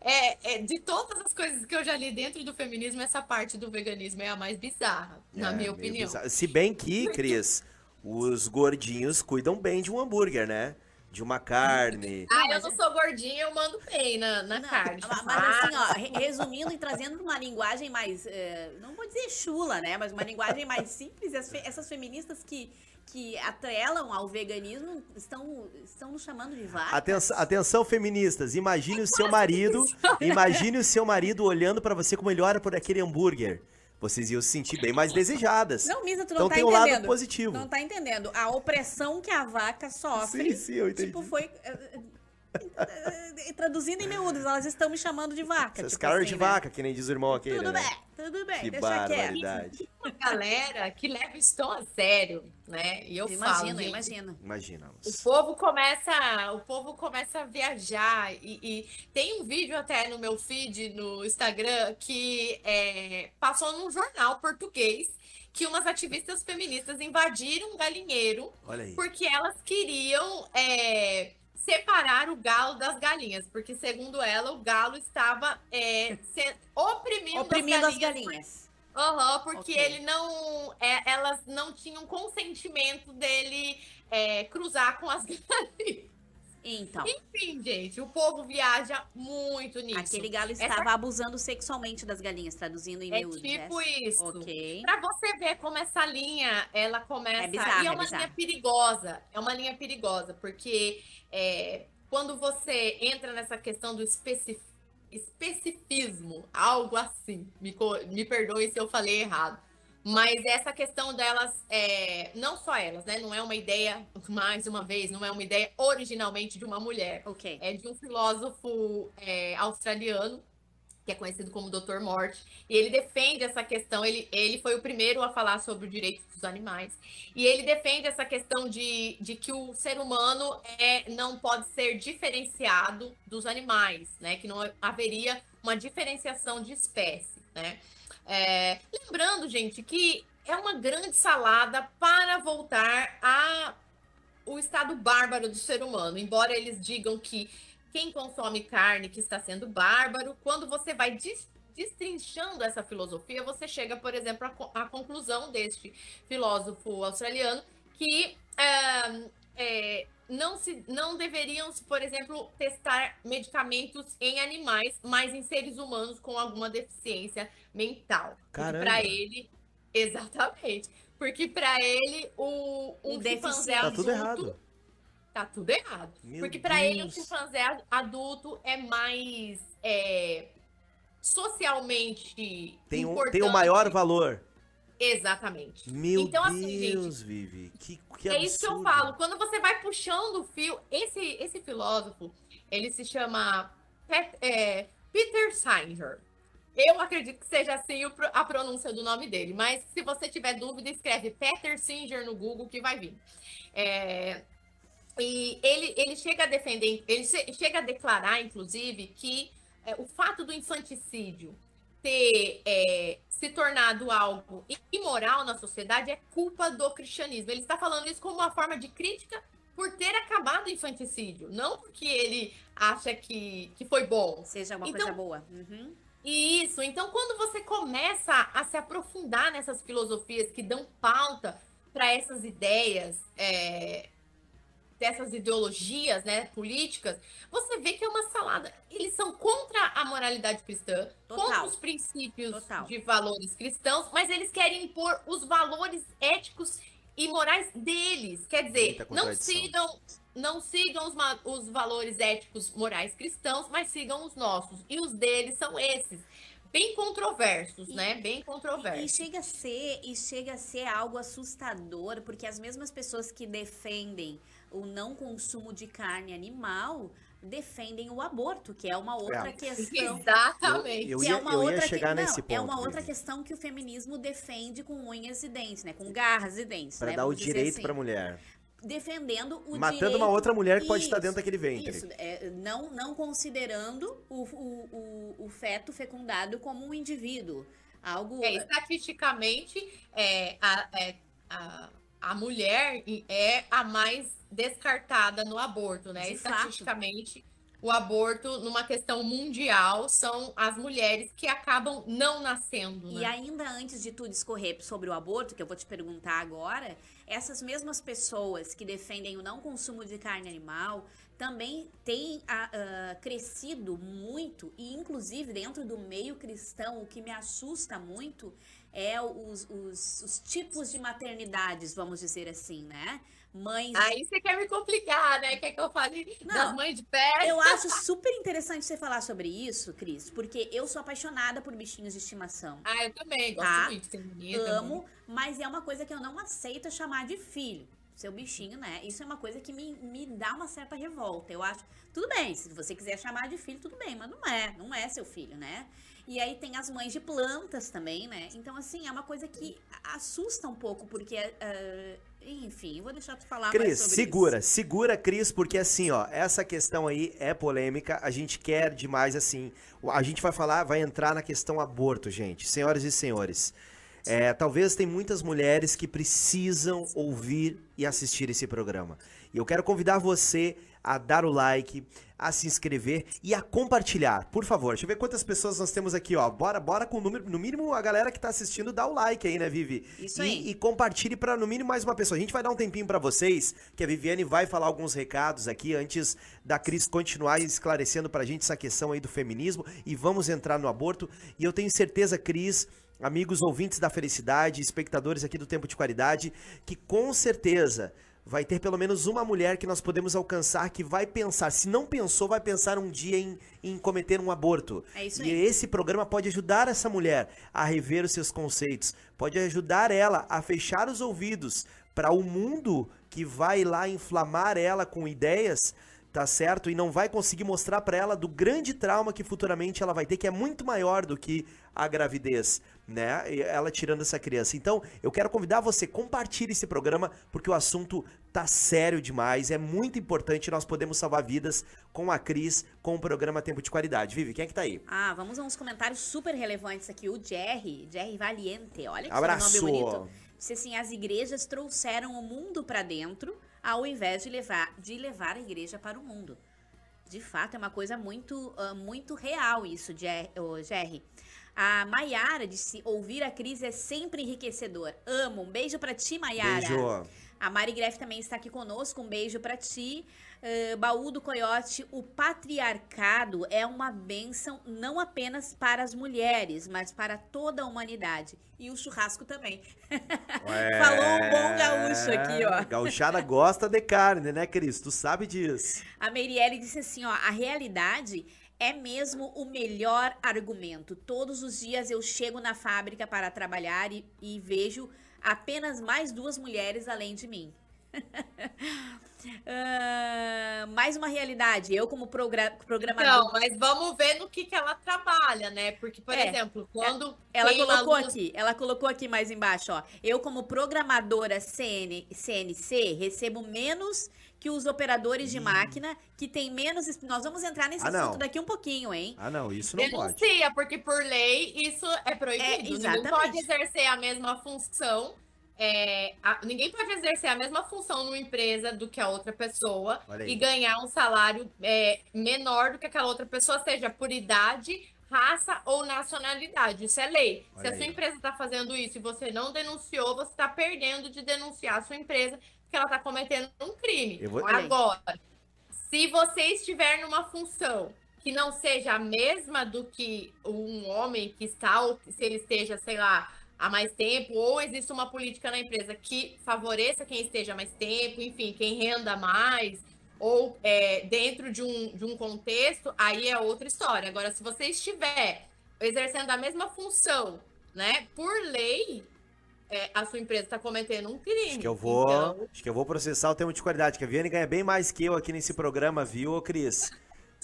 é, é, de todas as coisas que eu já li dentro do feminismo, essa parte do veganismo é a mais bizarra, na é, minha opinião. Bizarro. Se bem que, Cris, os gordinhos cuidam bem de um hambúrguer, né? De uma carne. Ah, eu não sou gordinha, eu mando bem na, na não, carne. Mas assim, ó, resumindo e trazendo uma linguagem mais, uh, não vou dizer chula, né? Mas uma linguagem mais simples, essas feministas que, que atrelam ao veganismo estão, estão nos chamando de vaca. Atenção, atenção, feministas, imagine o seu marido, imagine o seu marido olhando para você como ele olha por aquele hambúrguer vocês iam se sentir bem mais desejadas. Não, Misa, tu não então tá tem entendendo. um lado positivo. Não tá entendendo. A opressão que a vaca sofre. Sim, sim, eu entendi. Tipo, foi. Traduzindo em miúdos, elas estão me chamando de vaca. Essas tipo caras assim, de né? vaca, que nem diz o irmão aqui. Tudo né? bem, tudo bem. Que deixa barbaridade. quieto. Uma galera que leva isso tão a sério, né? E eu imagina, falo, gente, imagina. Imaginamos. O povo começa, o povo começa a viajar e, e, tem um vídeo até no meu feed no Instagram que é, passou num jornal português que umas ativistas feministas invadiram um galinheiro porque elas queriam é, separar o galo das galinhas, porque segundo ela o galo estava é, se, oprimindo, oprimindo as galinhas. As galinhas. Uhum, porque okay. ele não. É, elas não tinham consentimento dele é, cruzar com as galinhas. Então. Enfim, gente, o povo viaja muito nisso. Aquele galo estava essa... abusando sexualmente das galinhas, traduzindo em é miúdos. tipo isso. Ok. Pra você ver como essa linha, ela começa... É bizarro, e é uma é linha perigosa. É uma linha perigosa, porque é, quando você entra nessa questão do especificismo, especificismo, algo assim, me, me perdoe se eu falei errado mas essa questão delas, é, não só elas, né? Não é uma ideia, mais uma vez, não é uma ideia originalmente de uma mulher. Ok. É de um filósofo é, australiano, que é conhecido como Dr. Morte. E ele defende essa questão, ele, ele foi o primeiro a falar sobre o direito dos animais. E ele defende essa questão de, de que o ser humano é, não pode ser diferenciado dos animais, né? Que não haveria uma diferenciação de espécie, né? É, lembrando, gente, que é uma grande salada para voltar a o estado bárbaro do ser humano. Embora eles digam que quem consome carne que está sendo bárbaro, quando você vai destrinchando essa filosofia, você chega, por exemplo, à, conclusão deste filósofo australiano que é, é, não, se, não deveriam, por exemplo, testar medicamentos em animais, mas em seres humanos com alguma deficiência mental. Para ele, Exatamente. Porque para ele, o, um O chimpanzé. Tá tudo adulto- errado. Tá tudo errado. Meu Porque para ele, um chimpanzé adulto é mais é, socialmente Tem um, importante. tem o maior valor. Exatamente. Meu Então, assim, Deus, Vivi. Que, que é isso que eu falo. Quando você vai puxando o fio, esse, esse filósofo, ele se chama é, Peter Singer. Eu acredito que seja assim a pronúncia do nome dele, mas se você tiver dúvida, escreve Peter Singer no Google que vai vir. É, e ele, ele chega a defender, ele che- chega a declarar, inclusive, que é, o fato do infanticídio ter é, se tornado algo imoral na sociedade é culpa do cristianismo. Ele está falando isso como uma forma de crítica por ter acabado o infanticídio, não porque ele acha que, que foi bom. Seja uma Então- coisa boa. Uhum. Isso, então quando você começa a se aprofundar nessas filosofias que dão pauta para essas ideias, é, dessas ideologias né, políticas, você vê que é uma salada. Eles são contra a moralidade cristã, Total. contra os princípios Total. de valores cristãos, mas eles querem impor os valores éticos e morais deles. Quer dizer, não sigam, não sigam os, os valores éticos morais cristãos, mas sigam os nossos. E os deles são esses. Bem controversos, E- né? Bem E controversos. chega a ser, e chega a ser algo assustador, porque as mesmas pessoas que defendem o não consumo de carne animal defendem o aborto, que é uma outra É. questão. Exatamente. Eu que ia, é uma eu ia outra que- chegar não, nesse ponto. É uma outra questão que o feminismo defende com unhas e dentes, né? Com garras e dentes. Pra né? dar o Vamos dizer direito assim. pra mulher. Defendendo o Matando direito... uma outra mulher que pode estar Isso, dentro daquele ventre. Isso, é, não, não considerando o, o, o, o feto fecundado como um indivíduo. Algo. É, estatisticamente, é, a, é, a, a mulher é a mais descartada no aborto, né? De Estatisticamente, o aborto, numa questão mundial, são as mulheres que acabam não nascendo, E né? ainda antes de tudo escorrer sobre o aborto, que eu vou te perguntar agora, essas mesmas pessoas que defendem o não consumo de carne animal também têm ah, crescido muito, e inclusive dentro do meio cristão, o que me assusta muito é os, os, os tipos de maternidades, vamos dizer assim, né? Mães Aí você quer me complicar, né? Quer que eu fale Não. das mães de pé? Eu acho super interessante você falar sobre isso, Cris, porque eu sou apaixonada por bichinhos de estimação. Ah, eu também gosto Tá. muito, tem bonita. Amo, mas é uma coisa que eu não aceito chamar de filho. Seu bichinho, né? Isso é uma coisa que me, me dá uma certa revolta. Eu acho. Tudo bem, se você quiser chamar de filho, tudo bem, mas não é. Não é seu filho, né? E aí tem as mães de plantas também, né? Então, assim, é uma coisa que assusta um pouco, porque. ah, enfim, vou deixar tu falar Cris, segura, segura, Cris, porque assim, ó, essa questão aí é polêmica, a gente quer demais, assim, a gente vai falar, vai entrar na questão aborto, gente, senhoras e senhores. É, talvez tem muitas mulheres que precisam ouvir e assistir esse programa. E eu quero convidar você a dar o like, a se inscrever e a compartilhar. Por favor, deixa eu ver quantas pessoas nós temos aqui, ó. Bora, bora com o número, no mínimo a galera que tá assistindo dá o like aí, né, Vivi? Isso E- aí. e compartilhe para no mínimo mais uma pessoa. A gente vai dar um tempinho para vocês, que a Viviane vai falar alguns recados aqui antes da Cris continuar esclarecendo pra gente essa questão aí do feminismo e vamos entrar no aborto. E eu tenho certeza, Cris, amigos ouvintes da felicidade, espectadores aqui do Tempo de Qualidade, que com certeza vai ter pelo menos uma mulher que nós podemos alcançar que vai pensar, se não pensou, vai pensar um dia em, em cometer um aborto. É isso E aí. esse programa pode ajudar essa mulher a rever os seus conceitos, pode ajudar ela a fechar os ouvidos para o mundo que vai lá inflamar ela com ideias, tá certo? E não vai conseguir mostrar para ela do grande trauma que futuramente ela vai ter, que é muito maior do que a gravidez, né? Ela tirando essa criança. Então, eu quero convidar você, compartilhe esse programa, porque o assunto tá sério demais, é muito importante, nós podemos salvar vidas com a Cris, com o programa Tempo de Qualidade. Vivi, quem é que tá aí? Ah, vamos a uns comentários super relevantes aqui. O Jerry, Jerry Valiente, olha que Abraço. sobrenome bonito. Disse assim, as igrejas trouxeram o mundo pra dentro, ao invés de levar, de levar a igreja para o mundo. De fato, é uma coisa muito, ah, muito real isso, Jer- ô, Jerry. A Maiara disse, ouvir a Cris é sempre enriquecedor. Amo. Um beijo pra ti, Maiara. Beijo. A Mari Greff também está aqui conosco. Um beijo pra ti. Uh, Baú do Coiote, o patriarcado é uma bênção não apenas para as mulheres, mas para toda a humanidade. E o churrasco também. Ué, Falou um bom gaúcho aqui, ó. Gauchada gosta de carne, né, Cris? Tu sabe disso. A Meirelle disse assim, ó, a realidade é mesmo o melhor argumento. Todos os dias eu chego na fábrica para trabalhar e, e vejo apenas mais duas mulheres além de mim. Uh, mais uma realidade. Eu, como progra programador. Não, mas vamos ver no que, que ela trabalha, né? Porque, por é, exemplo, quando. Ela colocou aqui, ela colocou aqui mais embaixo, ó. Eu, como programadora CN, CNC, recebo menos que os operadores de hum. máquina que tem menos. Nós vamos entrar nesse ah, assunto daqui um pouquinho, hein? Ah, não, isso não Denuncia, pode. Denuncia, porque por lei isso é proibido. É, não pode exercer a mesma função é, a, ninguém pode exercer a mesma função numa empresa do que a outra pessoa e ganhar um salário é, menor do que aquela outra pessoa, seja por idade, raça ou nacionalidade. Isso é lei. Olha Se a sua aí. empresa está fazendo isso e você não denunciou, você está perdendo de denunciar a sua empresa porque ela está cometendo um crime. Vou... Agora, se você estiver numa função que não seja a mesma do que um homem que está, ou se ele esteja, sei lá, há mais tempo, ou existe uma política na empresa que favoreça quem esteja mais tempo, enfim, quem renda mais, ou é, dentro de um, de um contexto, aí é outra história. Agora, se você estiver exercendo a mesma função, né, por lei, é, a sua empresa está cometendo um crime. Acho que eu vou, então... acho que eu vou processar o termo de qualidade, que a Viane ganha bem mais que eu aqui nesse programa, viu, Cris?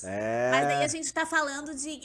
É... Mas aí a gente tá falando de.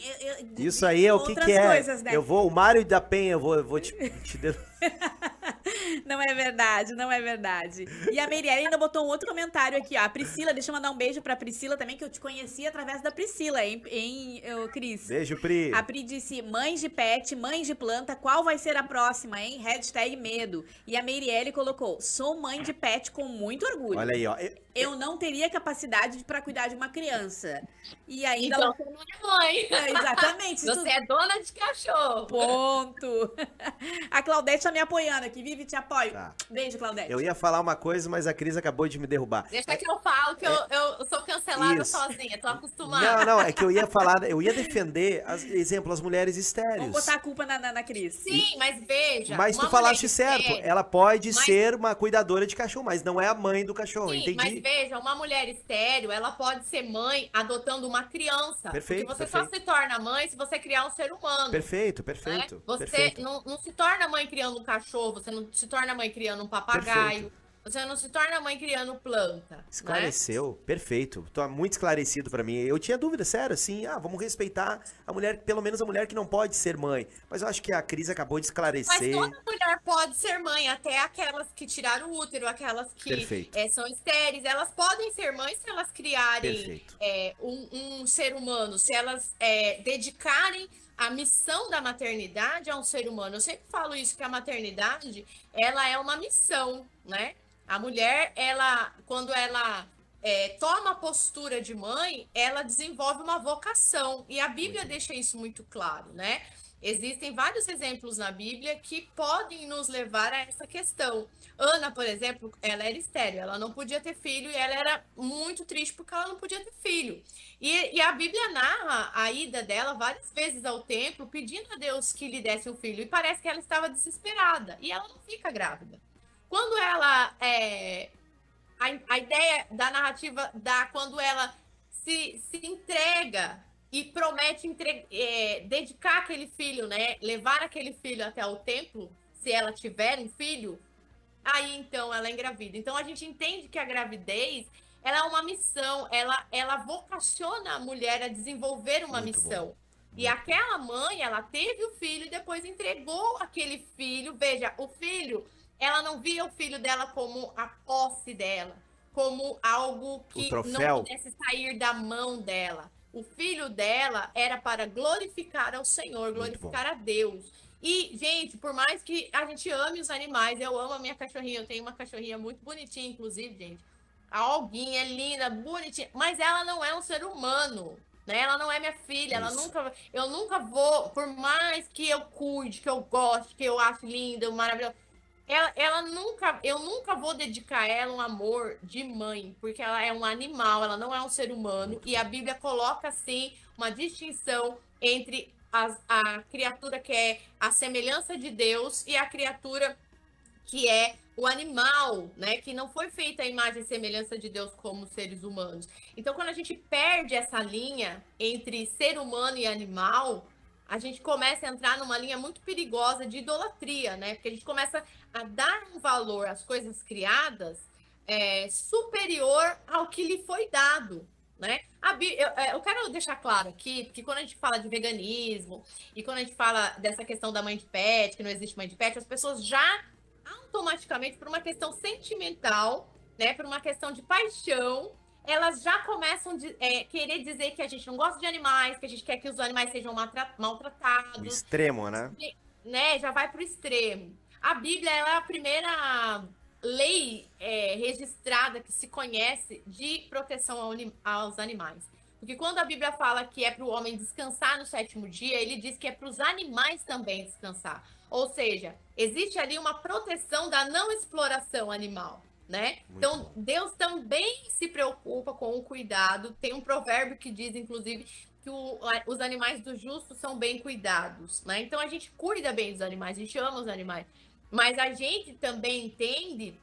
de Isso aí é o que, que é. Coisas, né? Eu vou, o Mário da Penha, eu vou, eu vou te, te Não é verdade, não é verdade. E a Meirelle ainda botou um outro comentário aqui, ó. A Priscila, deixa eu mandar um beijo pra Priscila também, que eu te conheci através da Priscila, hein, hein Cris? Beijo, Pri. A Pri disse: mães de pet, mães de planta, qual vai ser a próxima, hein? Hashtag medo. E a Meirelle colocou: sou mãe de pet com muito orgulho. Olha aí, ó. Eu não teria capacidade para cuidar de uma criança. E ainda. Então, você não é mãe. É, exatamente. Você é dona de cachorro. Ponto. A Claudete me apoiando aqui. Vive, te apoio. Tá. Beijo, Claudete. Eu ia falar uma coisa, mas a Cris acabou de me derrubar. Deixa que eu falo, que é... eu, eu sou cancelada Isso. sozinha. Tô acostumada. Não, não, é que eu ia falar, eu ia defender, as, exemplo, as mulheres estéreis. Vamos botar a culpa na, na, na Cris. Sim, mas veja. Mas tu falaste certo. Ela pode mas... ser uma cuidadora de cachorro, mas não é a mãe do cachorro. Sim, entendi. Mas veja, uma mulher estéreo, ela pode ser mãe adotando uma criança. Perfeito. Porque você perfeito. só se torna mãe se você criar um ser humano. Perfeito, perfeito. Né? Você perfeito. Não, não se torna mãe criando um cachorro, você não se torna mãe criando um papagaio. Perfeito. Você não se torna mãe criando planta. Né? Esclareceu, né? perfeito. Tô muito esclarecido para mim. Eu tinha dúvida, sério, assim, ah, vamos respeitar a mulher, pelo menos a mulher que não pode ser mãe. Mas eu acho que a Cris acabou de esclarecer. Mas toda mulher pode ser mãe, até aquelas que tiraram o útero, aquelas que é, são estéreis, elas podem ser mães se elas criarem é, um, um, ser humano, se elas é, dedicarem a missão da maternidade a um ser humano. Eu sempre falo isso que a maternidade, ela é uma missão, né? A mulher, ela, quando ela é, toma a postura de mãe, ela desenvolve uma vocação. E a Bíblia deixa isso muito claro, né? Existem vários exemplos na Bíblia que podem nos levar a essa questão. Ana, por exemplo, ela era estéreo, ela não podia ter filho e ela era muito triste porque ela não podia ter filho. E, e, a Bíblia narra a ida dela várias vezes ao templo pedindo a Deus que lhe desse um filho. E parece que ela estava desesperada e ela não fica grávida. Quando ela. É, a, a ideia da narrativa da quando ela se, se entrega e promete entre, é, dedicar aquele filho, né? Levar aquele filho até o templo, se ela tiver um filho, aí então ela é engravida. Então a gente entende que a gravidez ela é uma missão, ela, ela vocaciona a mulher a desenvolver uma Muito missão. Bom. E aquela mãe, ela teve o filho e depois entregou aquele filho. Veja, o filho ela não via o filho dela como a posse dela, como algo que não pudesse sair da mão dela. O filho dela era para glorificar ao Senhor, glorificar a Deus. E, gente, por mais que a gente ame os animais, eu amo a minha cachorrinha, eu tenho uma cachorrinha muito bonitinha, inclusive, gente. A Alguinha é linda, bonitinha, mas ela não é um ser humano. Né? Ela não é minha filha, ela nunca, eu nunca vou, por mais que eu cuide, que eu goste, que eu acho linda, maravilhosa, ela, ela nunca, eu nunca vou dedicar a ela um amor de mãe, porque ela é um animal, ela não é um ser humano, e a Bíblia coloca assim uma distinção entre a, a criatura que é a semelhança de Deus e a criatura que é o animal, né, que não foi feita a imagem e semelhança de Deus como seres humanos. Então, quando a gente perde essa linha entre ser humano e animal, a gente começa a entrar numa linha muito perigosa de idolatria, né? Porque a gente começa a dar um valor às coisas criadas é, superior ao que lhe foi dado, né? eu, é, eu, quero deixar claro aqui que quando a gente fala de veganismo e quando a gente fala dessa questão da mãe de pet, que não existe mãe de pet, as pessoas já automaticamente, por uma questão sentimental, né, por uma questão de paixão, elas já começam a é, querer dizer que a gente não gosta de animais, que a gente quer que os animais sejam maltratados. O extremo, né? né? Já vai para o extremo. A Bíblia é a primeira lei é, registrada que se conhece de proteção aos animais. Porque quando a Bíblia fala que é para o homem descansar no sétimo dia, ele diz que é para os animais também descansar. Ou seja, existe ali uma proteção da não exploração animal né? Muito então, bom. Deus também se preocupa com o cuidado. Tem um provérbio que diz, inclusive, que o, os animais do justo são bem cuidados, né? Então, a gente cuida bem dos animais, a gente ama os animais. Mas a gente também entende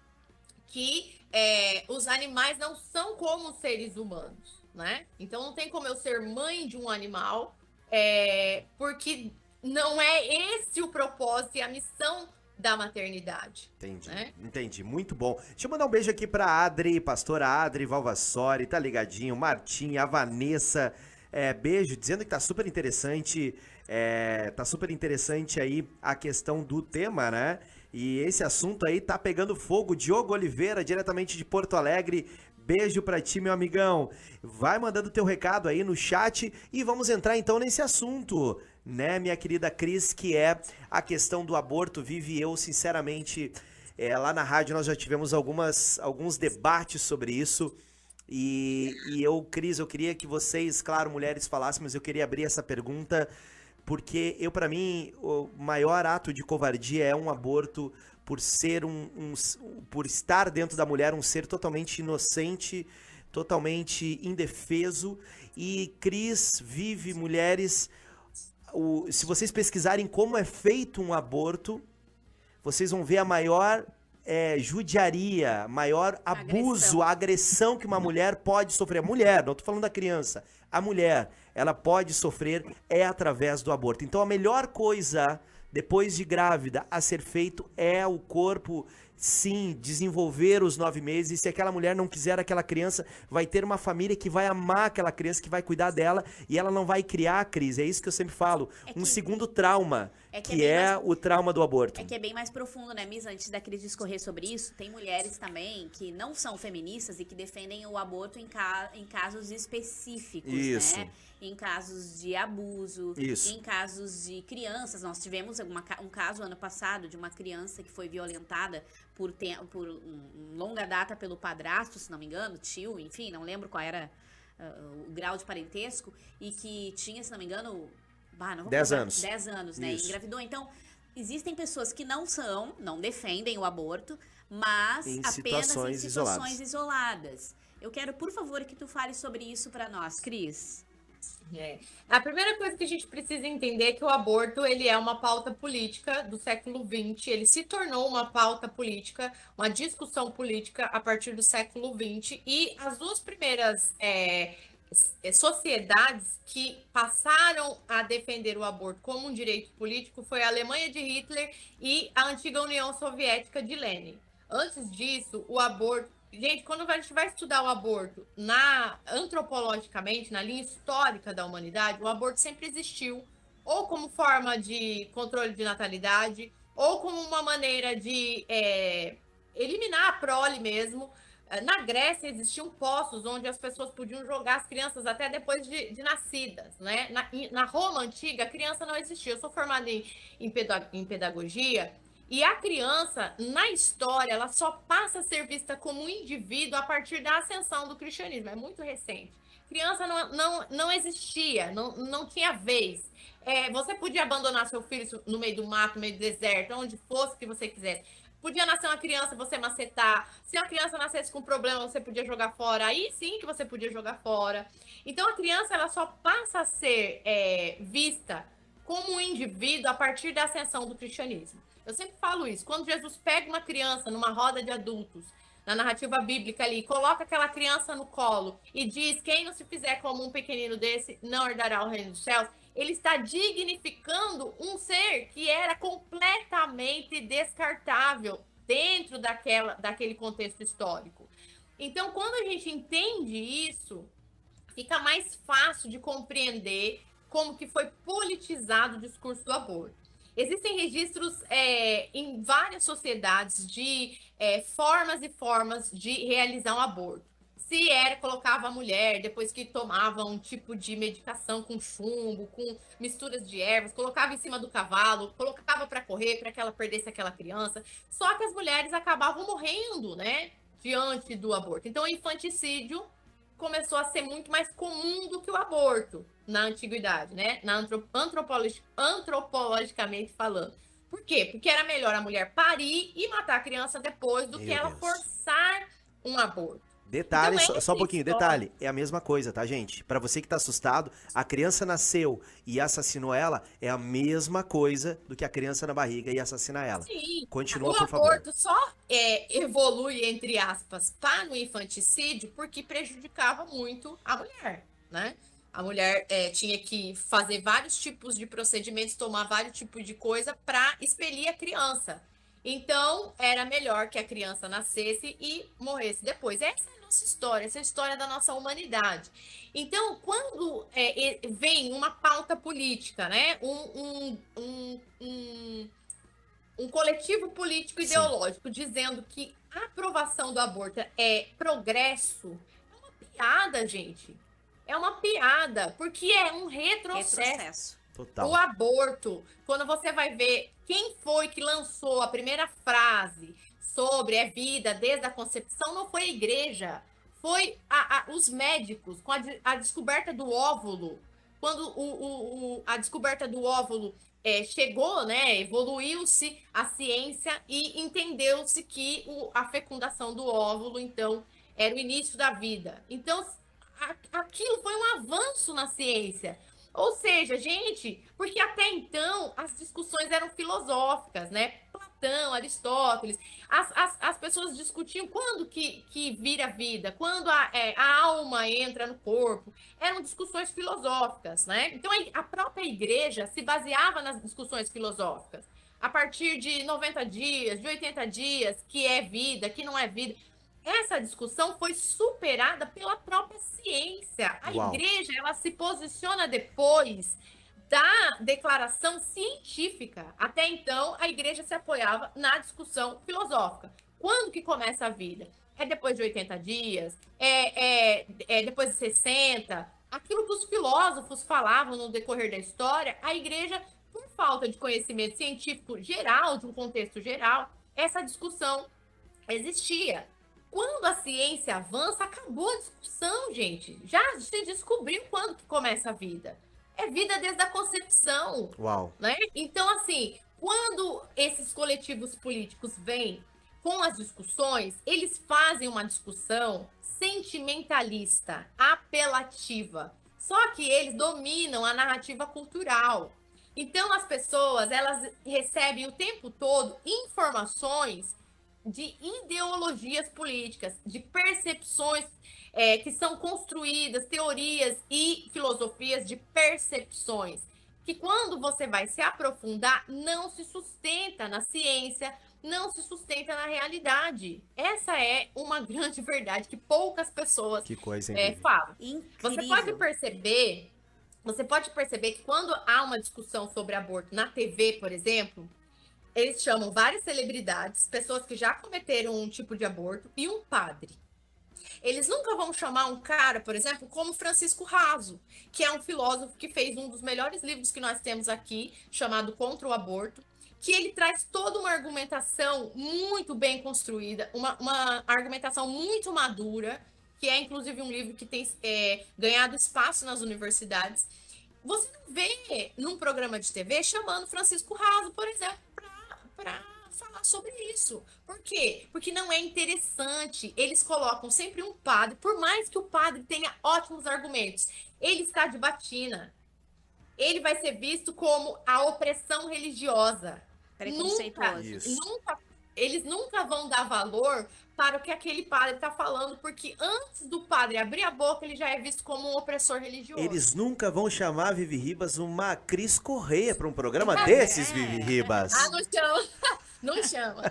que é, os animais não são como seres humanos, né? Então, não tem como eu ser mãe de um animal, é, porque não é esse o propósito e a missão da maternidade. Entendi, né? entendi. Muito bom. Deixa eu mandar um beijo aqui pra Adri, pastora Adri Valvassori, tá ligadinho, Martim, a Vanessa, é, beijo, dizendo que tá super interessante, é, tá super interessante aí a questão do tema, né? E esse assunto aí tá pegando fogo. Diogo Oliveira, diretamente de Porto Alegre, Beijo pra ti, meu amigão. Vai mandando teu recado aí no chat e vamos entrar então nesse assunto né, minha querida Cris, que é a questão do aborto. Vive eu, sinceramente, é, lá na rádio nós já tivemos algumas, alguns debates sobre isso. E, e eu, Cris, eu queria que vocês, claro, mulheres, falassem, mas eu queria abrir essa pergunta, porque eu, para mim, o maior ato de covardia é um aborto por ser um, um, por estar dentro da mulher um ser totalmente inocente, totalmente indefeso. E Cris vive mulheres o, se vocês pesquisarem como é feito um aborto, vocês vão ver a maior é, judiaria, maior abuso, agressão. agressão que uma mulher pode sofrer. A mulher, não estou falando da criança. A mulher, ela pode sofrer é através do aborto. Então a melhor coisa depois de grávida a ser feito é o corpo sim, desenvolver os nove meses. E se aquela mulher não quiser aquela criança, vai ter uma família que vai amar aquela criança, que vai cuidar dela e ela não vai criar a crise. É isso que eu sempre falo. É que... Um segundo trauma, é que, que é, é mais... o trauma do aborto. É que é bem mais profundo, né, Misa? Antes da Cris discorrer sobre isso, tem mulheres também que não são feministas e que defendem o aborto em, ca... em casos específicos, isso. né? Em casos de abuso, isso. em casos de crianças. Nós tivemos uma, um caso ano passado de uma criança que foi violentada por, te, por um, longa data pelo padrasto, se não me engano, tio, enfim, não lembro qual era uh, o grau de parentesco, e que tinha, se não me engano, bah, não 10 anos. 10 anos, né? Isso. Engravidou. Então, existem pessoas que não são, não defendem o aborto, mas em apenas situações em situações isoladas. isoladas. Eu quero, por favor, que tu fale sobre isso para nós, Cris. É. A primeira coisa que a gente precisa entender é que o aborto ele é uma pauta política do século XX. Ele se tornou uma pauta política, uma discussão política a partir do século XX. E as duas primeiras é, é, sociedades que passaram a defender o aborto como um direito político foi a Alemanha de Hitler e a antiga União Soviética de Lenin. Antes disso, o aborto Gente, quando a gente vai estudar o aborto na antropologicamente, na linha histórica da humanidade, o aborto sempre existiu, ou como forma de controle de natalidade, ou como uma maneira de é, eliminar a prole mesmo. É, na Grécia existiam poços onde as pessoas podiam jogar as crianças até depois de, de nascidas, né? Na, na, Roma antiga, a criança não existia. Eu sou formada em, em pedagogia e a criança, na história, ela só passa a ser vista como um indivíduo a partir da ascensão do cristianismo. É muito recente. Criança não, não, não existia, não, não tinha vez. É, você podia abandonar seu filho no meio do mato, no meio do deserto, onde fosse que você quisesse. Podia nascer uma criança você macetar. Se uma criança nascesse com problema, você podia jogar fora. Aí sim que você podia jogar fora. Então a criança ela só passa a ser é, vista como um indivíduo a partir da ascensão do cristianismo. Eu sempre falo isso. Quando Jesus pega uma criança numa roda de adultos, na narrativa bíblica ali, coloca aquela criança no colo e diz: quem não se fizer como um pequenino desse não herdará o reino dos céus ele está dignificando um ser que era completamente descartável dentro daquela, daquele contexto histórico. Então, quando a gente entende isso, fica mais fácil de compreender como que foi politizado o discurso do aborto. Existem registros é, em várias sociedades de é, formas e formas de realizar um aborto se era, colocava a mulher, depois que tomava um tipo de medicação com chumbo, com misturas de ervas, colocava em cima do cavalo, colocava para correr, para que ela perdesse aquela criança. Só que as mulheres acabavam morrendo, né? Diante do aborto. Então, o infanticídio começou a ser muito mais comum do que o aborto na antiguidade, né? Na antropolog antropologicamente falando. Por quê? Porque era melhor a mulher parir e matar a criança depois do Meu que ela Deus. forçar um aborto. Detalhe, só, só, um pouquinho, detalhe. É a mesma coisa, tá, gente? Para você que tá assustado, a criança nasceu e assassinou ela, é a mesma coisa do que a criança na barriga e assassinar ela. Sim. Continua, o por favor. O aborto só é, evolui, entre aspas, para o infanticídio porque prejudicava muito a mulher, né? A mulher é, tinha que fazer vários tipos de procedimentos, tomar vários tipos de coisa para expelir a criança. Então, era melhor que a criança nascesse e morresse depois. Essa nossa história, essa é a história da nossa humanidade. Então, quando é, vem uma pauta política, né? Um, um, um, um, um coletivo político ideológico Sim. dizendo que a aprovação do aborto é progresso, é uma piada, gente. É uma piada, porque é um retrocesso. retrocesso. Total. O aborto, quando você vai ver quem foi que lançou a primeira frase sobre a vida desde a concepção não foi a igreja, foi a, a, os médicos com a, a, descoberta do óvulo. Quando o, o, o, a descoberta do óvulo é, chegou, né, evoluiu-se a ciência e entendeu-se que a fecundação do óvulo, então, era o início da vida. Então, aquilo foi um avanço na ciência. Ou seja, gente, porque até então as discussões eram filosóficas, né? Platão, Aristóteles, as, as, as pessoas discutiam quando que, que vira vida, quando a, é, a alma entra no corpo. Eram discussões filosóficas, né? Então a, própria igreja se baseava nas discussões filosóficas. A partir de 90 dias, de 80 dias, que é vida, que não é vida essa discussão foi superada pela própria ciência. A Uau. igreja ela se posiciona depois da declaração científica. Até então, a igreja se apoiava na discussão filosófica. Quando que começa a vida? É depois de 80 dias? É, é, é depois de 60? Aquilo que os filósofos falavam no decorrer da história, a igreja, por falta de conhecimento científico geral, de um contexto geral, essa discussão existia. Quando a ciência avança, acabou a discussão, gente. Já se descobriu quando que começa a vida. É vida desde a concepção. Uau. Né? Então, assim, quando esses coletivos políticos vêm com as discussões, eles fazem uma discussão sentimentalista, apelativa. Só que eles dominam a narrativa cultural. Então as pessoas, elas recebem o tempo todo informações de ideologias políticas, de percepções é, que são construídas, teorias e filosofias de percepções, que quando você vai se aprofundar, não se sustenta na ciência, não se sustenta na realidade. Essa é uma grande verdade que poucas pessoas que coisa, é, falam. Incrível. Você pode perceber, você pode perceber que quando há uma discussão sobre aborto na TV, por exemplo, eles chamam várias celebridades, pessoas que já cometeram um tipo de aborto e um padre. Eles nunca vão chamar um cara, por exemplo, como Francisco Raso, que é um filósofo que fez um dos melhores livros que nós temos aqui, chamado Contra o Aborto, que ele traz toda uma argumentação muito bem construída, uma, uma argumentação muito madura, que é inclusive um livro que tem é, ganhado espaço nas universidades. Você não vê num programa de TV chamando Francisco Raso, por exemplo, para falar sobre isso. Por quê? Porque não é interessante. Eles colocam sempre um padre, por mais que o padre tenha ótimos argumentos, ele está de batina. Ele vai ser visto como a opressão religiosa. Nunca, nunca, eles nunca vão dar valor para o que aquele padre está falando, porque antes do padre abrir a boca, ele já é visto como um opressor religioso. Eles nunca vão chamar a Vivi Ribas uma Cris Correia para um programa é. desses, Vivi Ribas. Ah, não chama. Não chama.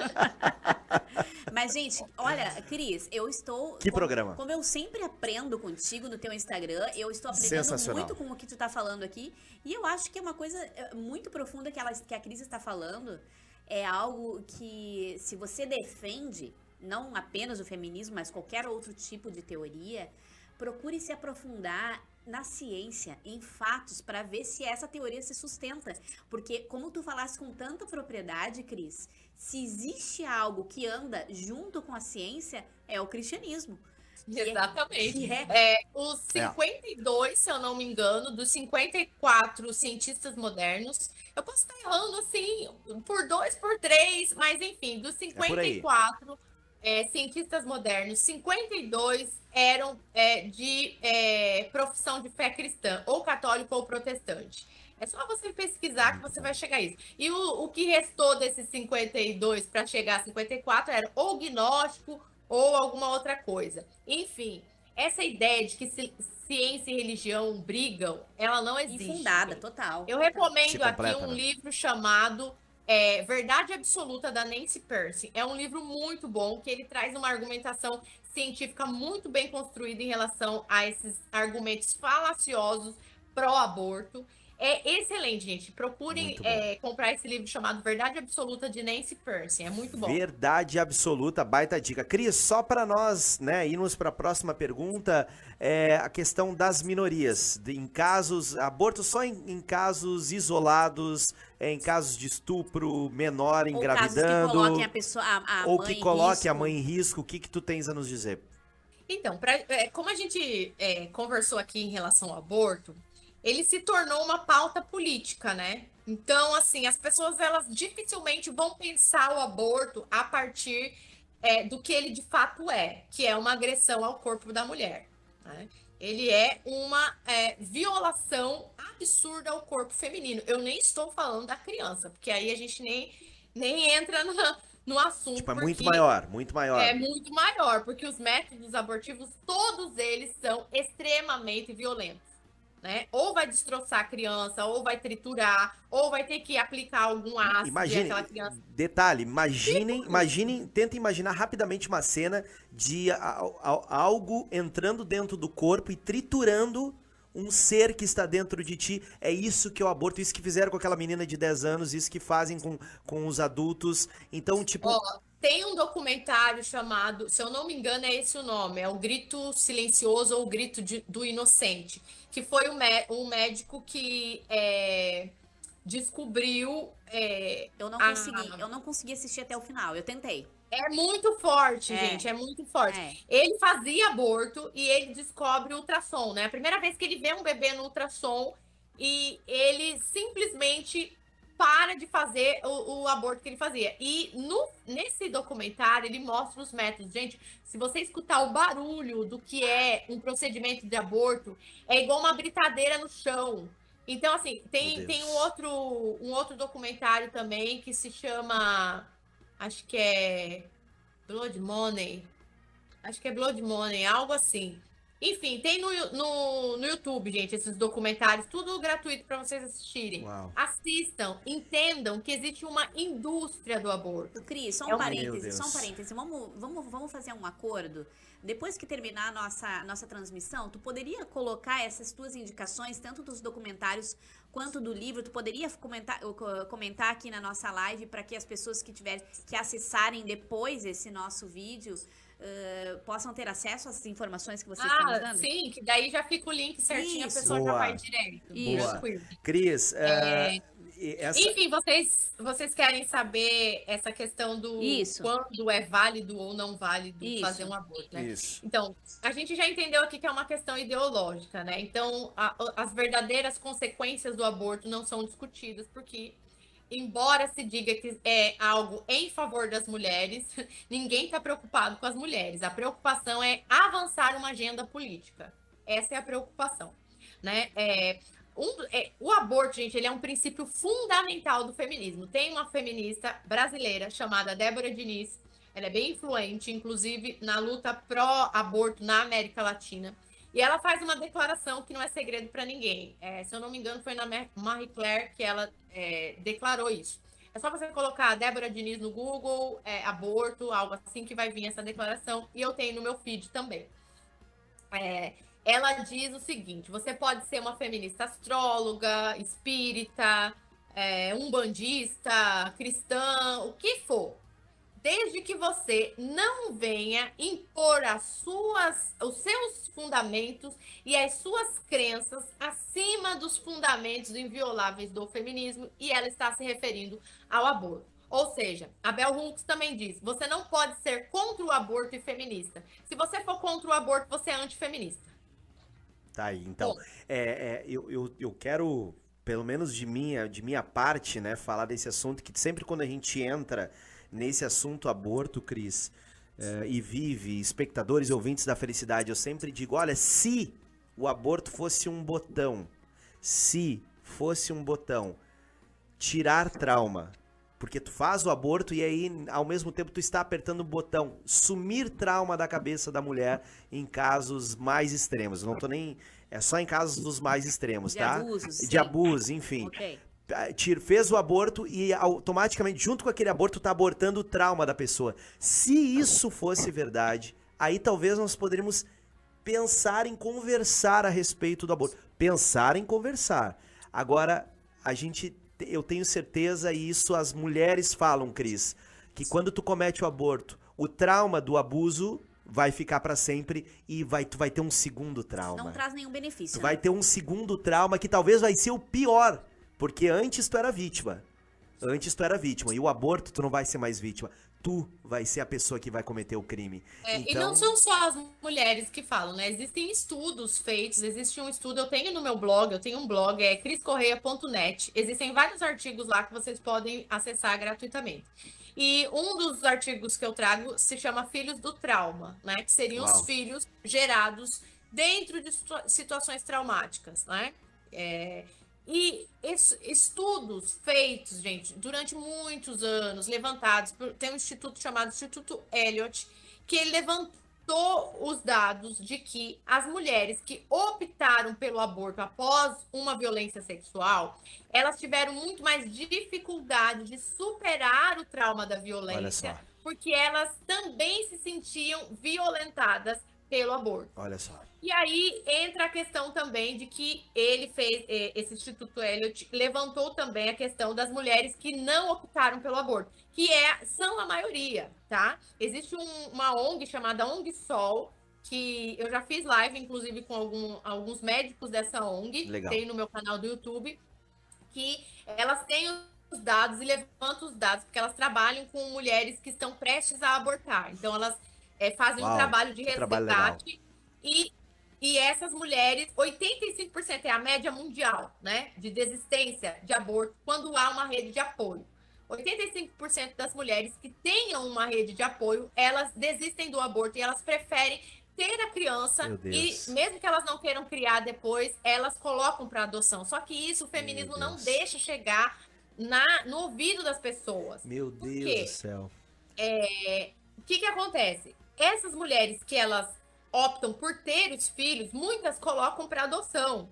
Mas, gente, olha, Cris, eu estou. Que como, programa? Como eu sempre aprendo contigo no teu Instagram, eu estou aprendendo muito com o que tu está falando aqui. E eu acho que é uma coisa é, muito profunda que, ela, que a Cris está falando. É algo que, se você defende, não apenas o feminismo, mas qualquer outro tipo de teoria, procure se aprofundar na ciência, em fatos, para ver se essa teoria se sustenta. Porque, como tu falaste com tanta propriedade, Cris, se existe algo que anda junto com a ciência, é o cristianismo. É Exatamente. É... É, os 52, é. se eu não me engano, dos 54 cientistas modernos, eu posso estar errando assim, por dois, por três, mas enfim, dos 54 é, cientistas modernos, 52 eram é, de é, profissão de fé cristã, ou católico ou protestante. É só você pesquisar que você vai chegar a isso. E o, o que restou desses 52 para chegar a 54 era ou gnóstico ou alguma outra coisa. Enfim, essa ideia de que ciência e religião brigam, ela não existe. Infundada, total. Eu recomendo aqui um né? livro chamado é, Verdade Absoluta, da Nancy Percy. É um livro muito bom, que ele traz uma argumentação científica muito bem construída em relação a esses argumentos falaciosos pró-aborto. É excelente, gente. Procurem é, comprar esse livro chamado Verdade Absoluta de Nancy Percy. É muito bom. Verdade Absoluta, baita dica. Cris, só para nós né, irmos para a próxima pergunta, é a questão das minorias. Em casos, aborto só em, em casos isolados, em casos de estupro, menor engravidando. Ou que coloquem a pessoa, a, a ou que coloque a mãe em risco. O que, que tu tens a nos dizer? Então, pra, é, como a gente é, conversou aqui em relação ao aborto, ele se tornou uma pauta política, né? Então, assim, as pessoas elas dificilmente vão pensar o aborto a partir é, do que ele de fato é, que é uma agressão ao corpo da mulher. Né? Ele é uma é, violação absurda ao corpo feminino. Eu nem estou falando da criança, porque aí a gente nem, nem entra na, no assunto. Tipo, é muito maior, muito maior. É muito maior, porque os métodos abortivos, todos eles são extremamente violentos né? Ou vai destroçar a criança, ou vai triturar, ou vai ter que aplicar algum ácido Imagine, criança... Detalhe, imaginem, imaginem, tentem imaginar rapidamente uma cena de a, a, algo entrando dentro do corpo e triturando um ser que está dentro de ti. É isso que é o aborto, isso que fizeram com aquela menina de 10 anos, isso que fazem com, com os adultos. Então, tipo. Oh, tem um documentário chamado, se eu não me engano, é esse o nome, é o Grito Silencioso ou o Grito de, do Inocente que foi o, um médico que é, descobriu. É, eu não consegui, a... eu não consegui assistir até o final. Eu tentei. É muito forte, é. gente. É muito forte. É. Ele fazia aborto e ele descobre o ultrassom, né? A primeira vez que ele vê um bebê no ultrassom e ele simplesmente para de fazer o, o, aborto que ele fazia. E no, nesse documentário ele mostra os métodos. Gente, se você escutar o barulho do que é um procedimento de aborto, é igual uma britadeira no chão. Então, assim, tem, tem um, outro, um outro documentário também que se chama. Acho que é. Blood Money. Acho que é Blood Money, algo assim. Enfim, tem no, no, no YouTube, gente, esses documentários, tudo gratuito para vocês assistirem. Uau. Assistam, entendam que existe uma indústria do aborto. Cris, só um é parêntese, só um parêntese. Vamos, vamos, vamos fazer um acordo. Depois que terminar a nossa, nossa transmissão, tu poderia colocar essas tuas indicações, tanto dos documentários quanto do livro, tu poderia comentar, comentar aqui na nossa live para que as pessoas que tiverem que acessarem depois esse nosso vídeo uh, possam ter acesso às informações que vocês ah, estão usando? Sim, que daí já fica o link certinho, Isso. a pessoa Boa. já vai direto. Isso. Cris, é... Essa... Enfim, vocês, vocês querem saber essa questão do Isso. quando é válido ou não válido Isso. fazer um aborto, né? Isso. Então, a gente já entendeu aqui que é uma questão ideológica, né? Então, a, as verdadeiras consequências do aborto não são discutidas, porque embora se diga que é algo em favor das mulheres, ninguém está preocupado com as mulheres. A preocupação é avançar uma agenda política. Essa é a preocupação, né? É, um, é, o aborto, gente, ele é um princípio fundamental do feminismo. Tem uma feminista brasileira chamada Débora Diniz, ela é bem influente, inclusive na luta pró-aborto na América Latina. E ela faz uma declaração que não é segredo para ninguém. É, se eu não me engano, foi na Marie Claire que ela é, declarou isso. É só você colocar Débora Diniz no Google, é, aborto, algo assim, que vai vir essa declaração. E eu tenho no meu feed também. É, ela diz o seguinte: você pode ser uma feminista astróloga, espírita, é, umbandista, cristã, o que for desde que você não venha impor as suas, os seus fundamentos e as suas crenças acima dos fundamentos invioláveis do feminismo, e ela está se referindo ao aborto. Ou seja, a Bell Hooks também diz: você não pode ser contra o aborto e feminista. Se você for contra o aborto, você é antifeminista. Tá aí. Então, é, é, eu, eu, eu quero, pelo menos de minha, de minha parte, né, falar desse assunto que sempre quando a gente entra nesse assunto aborto, Cris, uh, e vive, espectadores e ouvintes da felicidade, eu sempre digo: olha, se o aborto fosse um botão, se fosse um botão, tirar trauma, porque tu faz o aborto e aí, ao mesmo tempo, tu está apertando o botão sumir trauma da cabeça da mulher em casos mais extremos. Não tô nem. É só em casos dos mais extremos, De tá? abusos, De sim. abuso, enfim. Ok. Tira- fez o aborto e automaticamente, junto com aquele aborto, tá abortando o trauma da pessoa. Se isso fosse verdade, aí talvez nós poderíamos pensar em conversar a respeito do aborto. Pensar em conversar. Agora, a gente, eu tenho certeza, e isso as mulheres falam, Cris, que quando tu comete o aborto, o trauma do abuso vai ficar pra sempre e vai, tu vai ter um segundo trauma. Não traz nenhum benefício. Tu vai ter um segundo trauma que talvez vai ser o pior. Porque antes tu era vítima. Antes tu era vítima. E o aborto, tu não vai ser mais vítima. Tu vai ser a pessoa que vai cometer o crime. É, então, E não são só as mulheres que falam, né? Existem estudos feitos, existe um estudo, eu tenho no meu blog, eu tenho um blog, é criscorreia.net. Existem vários artigos lá que vocês podem acessar gratuitamente. E um dos artigos que eu trago se chama Filhos do Trauma, né? Que seriam Uau. os filhos gerados dentro de situa- situações traumáticas, né? É, e es- estudos feitos, gente, durante muitos anos, levantados por. Tem um instituto chamado Instituto Elliott, que ele levantou os dados de que as mulheres que optaram pelo aborto após uma violência sexual, elas tiveram muito mais dificuldade de superar o trauma da violência, porque elas também se sentiam violentadas pelo aborto. olha só. E aí entra a questão também de que ele fez, eh, esse Instituto Elliott levantou também a questão das mulheres que não optaram pelo aborto, que é, são a maioria, tá? Existe um- uma ONG chamada ONG Sol, que eu já fiz live, inclusive, com algum- alguns médicos dessa ONG, Legal. tem no meu canal do YouTube, que elas têm os dados e levantam os dados, porque elas trabalham com mulheres que estão prestes a abortar. Então, elas eh, fazem Uau, um trabalho de resgate e e essas mulheres, 85% é a média mundial, né? De desistência de aborto quando há uma rede de apoio. 85% das mulheres que tenham uma rede de apoio, elas desistem do aborto e elas preferem ter a criança e mesmo que elas não queiram criar depois, elas colocam para adoção. Só que isso o feminismo não deixa chegar na, no ouvido das pessoas. Meu Deus do céu. o que que acontece? Essas mulheres que elas optam por ter os filhos, muitas colocam para adoção,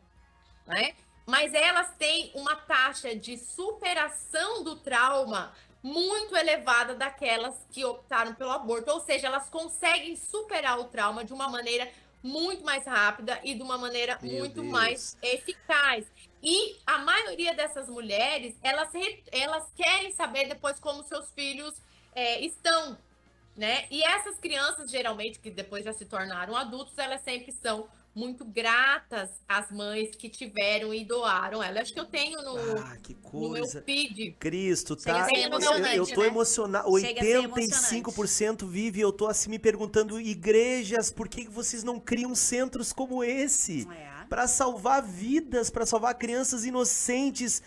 né? Mas elas têm uma taxa de superação do trauma muito elevada daquelas que optaram pelo aborto, ou seja, elas conseguem superar o trauma de uma maneira muito mais rápida e de uma maneira Meu muito Deus. mais eficaz. E a maioria dessas mulheres, elas, elas querem saber depois como seus filhos é, estão, né? E essas crianças, geralmente, que depois já se tornaram adultos, elas sempre são muito gratas às mães que tiveram e doaram ela. Acho que eu tenho no, Ah, que no meu coisa. feed. Cristo, tá? eu, eu tô né? emocionado. Chega a ser 85% vive. Eu tô assim me perguntando, igrejas, por que vocês não criam centros como esse? É. Pra salvar vidas, pra salvar crianças inocentes,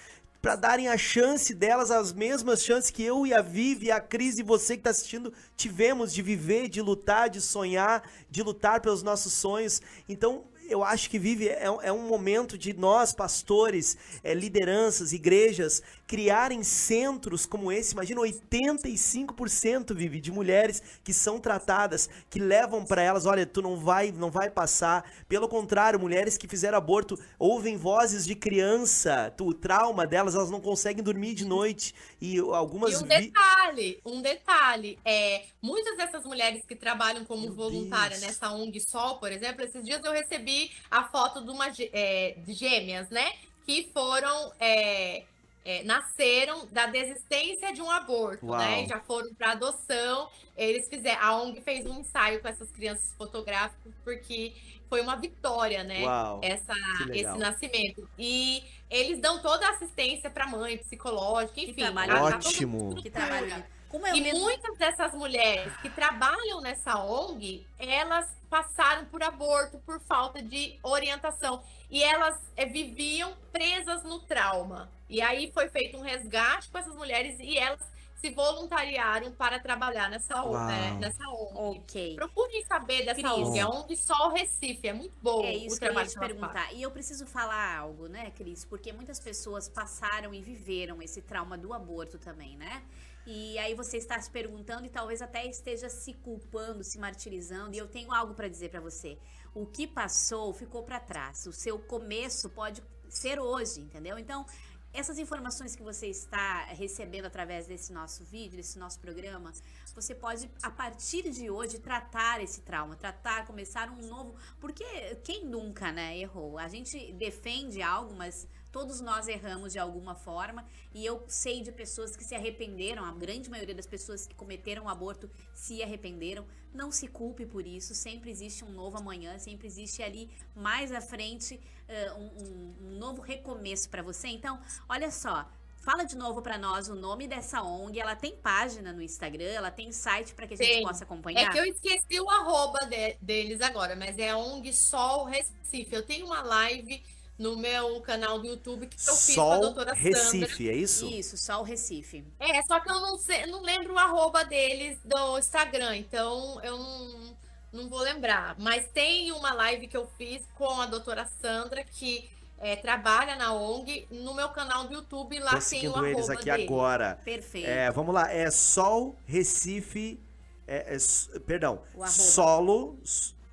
para darem a chance delas, as mesmas chances que eu e a Vivi, a Cris e você que tá assistindo tivemos de viver, de lutar, de sonhar, de lutar pelos nossos sonhos. Então, eu acho que vive é, é um momento de nós, pastores, é, lideranças, igrejas, criarem centros como esse. Imagina 85% vive de mulheres que são tratadas, que levam para elas, olha, tu não vai, não vai passar. Pelo contrário, mulheres que fizeram aborto ouvem vozes de criança, o trauma delas, elas não conseguem dormir de noite e algumas e um detalhe, um detalhe, é, muitas dessas mulheres que trabalham como Meu voluntária Deus. nessa ONG Sol, por exemplo, esses dias eu recebi a foto de uma é, de gêmeas, né, que foram é, é, nasceram da desistência de um aborto, né? Uau. né? Já foram para adoção. Eles fizeram, a ONG fez um ensaio com essas crianças fotográficas porque foi uma vitória, né? Uau, Essa, esse nascimento. E eles dão toda a assistência para mãe, psicológica, enfim. Que trabalho ótimo. Que trabalho. E mesmo... muitas dessas mulheres que trabalham nessa ONG, elas passaram por aborto por falta de orientação e elas é, viviam presas no trauma. E aí foi feito um resgate com essas mulheres e elas se voluntariaram para trabalhar nessa, é, nessa ONG. Ok. Procurem saber dessa Cris. ONG, é ONG Sol Recife, é muito bom é isso o trabalho que eu ia te perguntar. E eu preciso falar algo, né, Cris? Porque muitas pessoas passaram e viveram esse trauma do aborto também, né? E aí você está se perguntando e talvez até esteja se culpando, se martirizando. E eu tenho algo para dizer para você. O que passou ficou para trás. O seu começo pode ser hoje, entendeu? Então, essas informações que você está recebendo através desse nosso vídeo, desse nosso programa, você pode, a partir de hoje, tratar esse trauma, tratar, começar um novo. Porque quem nunca, né, errou? A gente defende algo, mas Todos nós erramos de alguma forma e eu sei de pessoas que se arrependeram, a grande maioria das pessoas que cometeram o aborto se arrependeram. Não se culpe por isso, sempre existe um novo amanhã, sempre existe ali mais à frente uh, um, um, novo recomeço para você. Então, olha só, Fala de novo para nós o nome dessa ONG. Ela tem página no Instagram, ela tem site para que a gente tem. possa acompanhar. É que eu esqueci o arroba de, deles agora, mas é a ONG Sol Recife. Eu tenho uma live no meu canal do YouTube que eu fiz Sol com a doutora Recife, Sandra. é isso? Isso, Sol Recife. É, só que eu não, sei, não lembro o arroba deles do Instagram, então eu não, não vou lembrar. Mas tem uma live que eu fiz com a doutora Sandra que é, trabalha na ONG no meu canal do YouTube. Lá Tô tem o arroba eles aqui agora. Perfeito. É, vamos lá, é Sol Recife, é, é, perdão, Solo,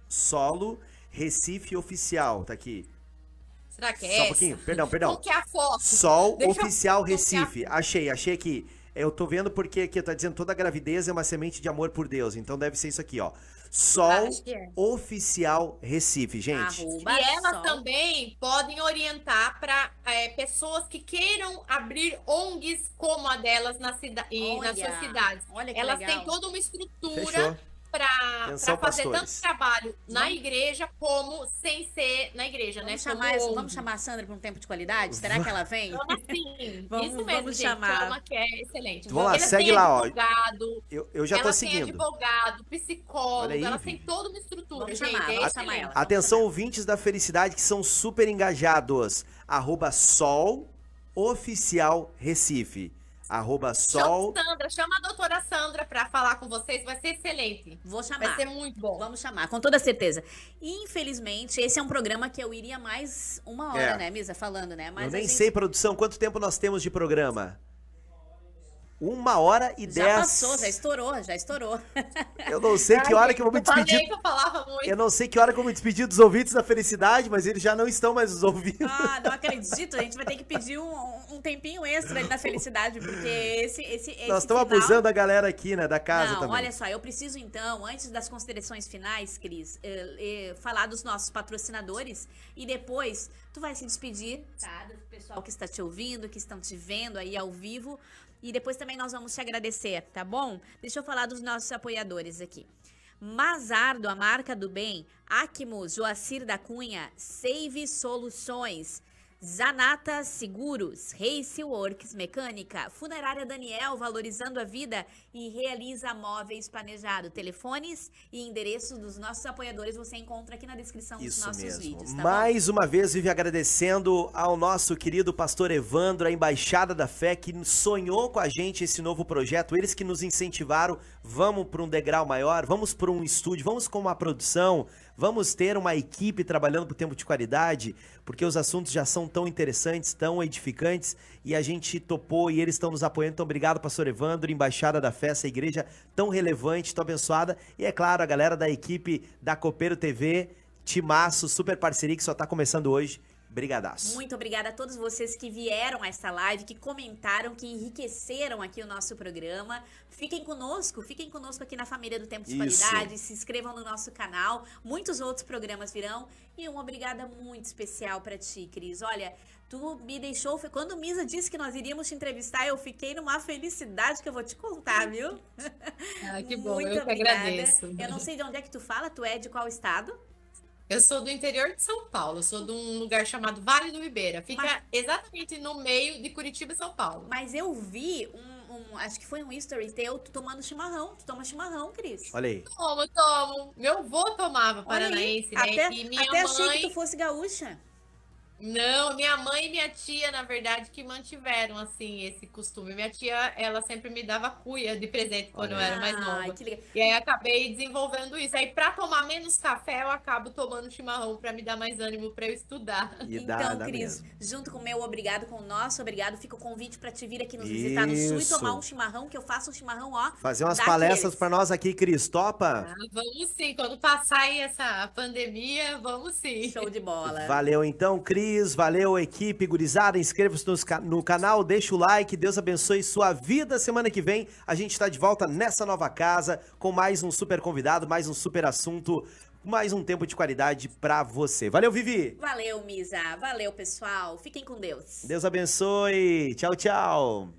Solo Recife Oficial, tá aqui. Será que é Só um pouquinho, perdão, perdão. que é a foto? Sol Deixa Oficial eu... Recife. Achei, achei aqui. Eu tô vendo porque aqui tá dizendo toda gravidez é uma semente de amor por Deus. Então deve ser isso aqui, ó. Sol é. Oficial Recife, gente. Arroba e elas sol. também podem orientar para é, pessoas que queiram abrir ONGs como a delas na cida e nas suas cidades. Olha que elas legal. têm toda uma estrutura. Fechou para fazer pastores. tanto trabalho na igreja como sem ser na igreja, vamos né? Chamar, vamos chamar a Sandra para um tempo de qualidade? Será que ela vem? Chama sim. vamos, Isso mesmo, vamos gente, chamar. Chama que é excelente. Vamos lá, segue lá, advogado, ó. Eu, eu já tô seguindo. advogado, psicólogo, ela tem toda uma estrutura, vamos gente. Chamar, é vamos chamar ela. Atenção, ouvintes da felicidade que são super engajados. Arroba Sol Oficial Recife. Arroba sol. Chama, Sandra, chama a doutora Sandra para falar com vocês, vai ser excelente. Vou chamar. Vai ser muito bom. Vamos chamar, com toda certeza. Infelizmente, esse é um programa que eu iria mais uma hora, é. né, Misa, falando, né? Mas eu nem gente... sei, produção, quanto tempo nós temos de programa? Uma hora e já dez. Já passou, já estourou, já estourou. Eu não sei que hora que eu vou me despedir. Eu, falava muito. eu não sei que hora que eu vou me despedir dos ouvintes da felicidade, mas eles já não estão mais nos ouvindo. Ah, não acredito. A gente vai ter que pedir um, um tempinho extra ali na felicidade, porque esse. esse, esse Nós estamos final... abusando da galera aqui, né? Da casa não, também. Olha só, eu preciso então, antes das considerações finais, Cris, eh, eh, falar dos nossos patrocinadores e depois tu vai se despedir, tá? Do pessoal que está te ouvindo, que estão te vendo aí ao vivo. E depois também nós vamos te agradecer, tá bom? Deixa eu falar dos nossos apoiadores aqui. Mazardo, a marca do bem. Acmos, Joacir da Cunha. Save Soluções. Zanata Seguros, Race Works Mecânica, Funerária Daniel, valorizando a vida e realiza móveis planejado. Telefones e endereços dos nossos apoiadores você encontra aqui na descrição dos Isso nossos mesmo. vídeos. Tá bom? Mais uma vez, vive agradecendo ao nosso querido pastor Evandro, a Embaixada da Fé, que sonhou com a gente esse novo projeto. Eles que nos incentivaram. Vamos para um degrau maior, vamos para um estúdio, vamos com uma produção, vamos ter uma equipe trabalhando o tempo de qualidade, porque os assuntos já são tão interessantes, tão edificantes, e a gente topou e eles estão nos apoiando. Então, obrigado, pastor Evandro, Embaixada da Fé, igreja tão relevante, tão abençoada. E é claro, a galera da equipe da Copeiro TV, Timaço, super parceria que só tá começando hoje. Brigadaço. Muito obrigada a todos vocês que vieram a esta live, que comentaram, que enriqueceram aqui o nosso programa. Fiquem conosco, fiquem conosco aqui na família do Tempo de Isso. Qualidade, se inscrevam no nosso canal. Muitos outros programas virão e uma obrigada muito especial pra ti, Cris. Olha, tu me deixou, quando o Misa disse que nós iríamos te entrevistar, eu fiquei numa felicidade que eu vou te contar, viu? Ah, que bom, Muito eu que obrigada. agradeço. Eu não sei de onde é que tu fala, tu é de qual estado? Eu sou do interior de São Paulo, sou de um lugar chamado Vale do Ribeira. Fica Mas- exatamente no meio de Curitiba e São Paulo. Mas eu vi um, um- acho que foi um history teu, tu tomando chimarrão. Tu toma chimarrão, Cris. Olha aí. Tomo, tomo. Meu avô tomava paranaense, né? Até, e minha até achei mãe. que tu fosse gaúcha. Não, minha mãe e minha tia, na verdade, que mantiveram, assim, esse costume. Minha tia, ela sempre me dava cuia de presente quando eu era mais Ai, nova. que legal. E aí acabei desenvolvendo isso. Aí, pra tomar menos café, eu acabo tomando chimarrão pra me dar mais ânimo pra eu estudar. E dá, Então, dá Cris, mesmo. junto com o meu obrigado, com o nosso obrigado, fica o convite pra te vir aqui nos visitar no sul e Isso. tomar um chimarrão, que eu faço um chimarrão, ó. Fazer umas palestras pra nós aqui, Cris. Topa? Ah, vamos sim, quando passar aí essa pandemia, vamos sim. Show de bola. Valeu então, Cris. Valeu, equipe gurizada. Inscreva-se no canal, deixa o like. Deus abençoe sua vida. Semana que vem a gente tá de volta nessa nova casa com mais um super convidado, mais um super assunto, mais um tempo de qualidade pra você. Valeu, Vivi. Valeu, Misa. Valeu, pessoal. Fiquem com Deus. Deus abençoe. Tchau, tchau.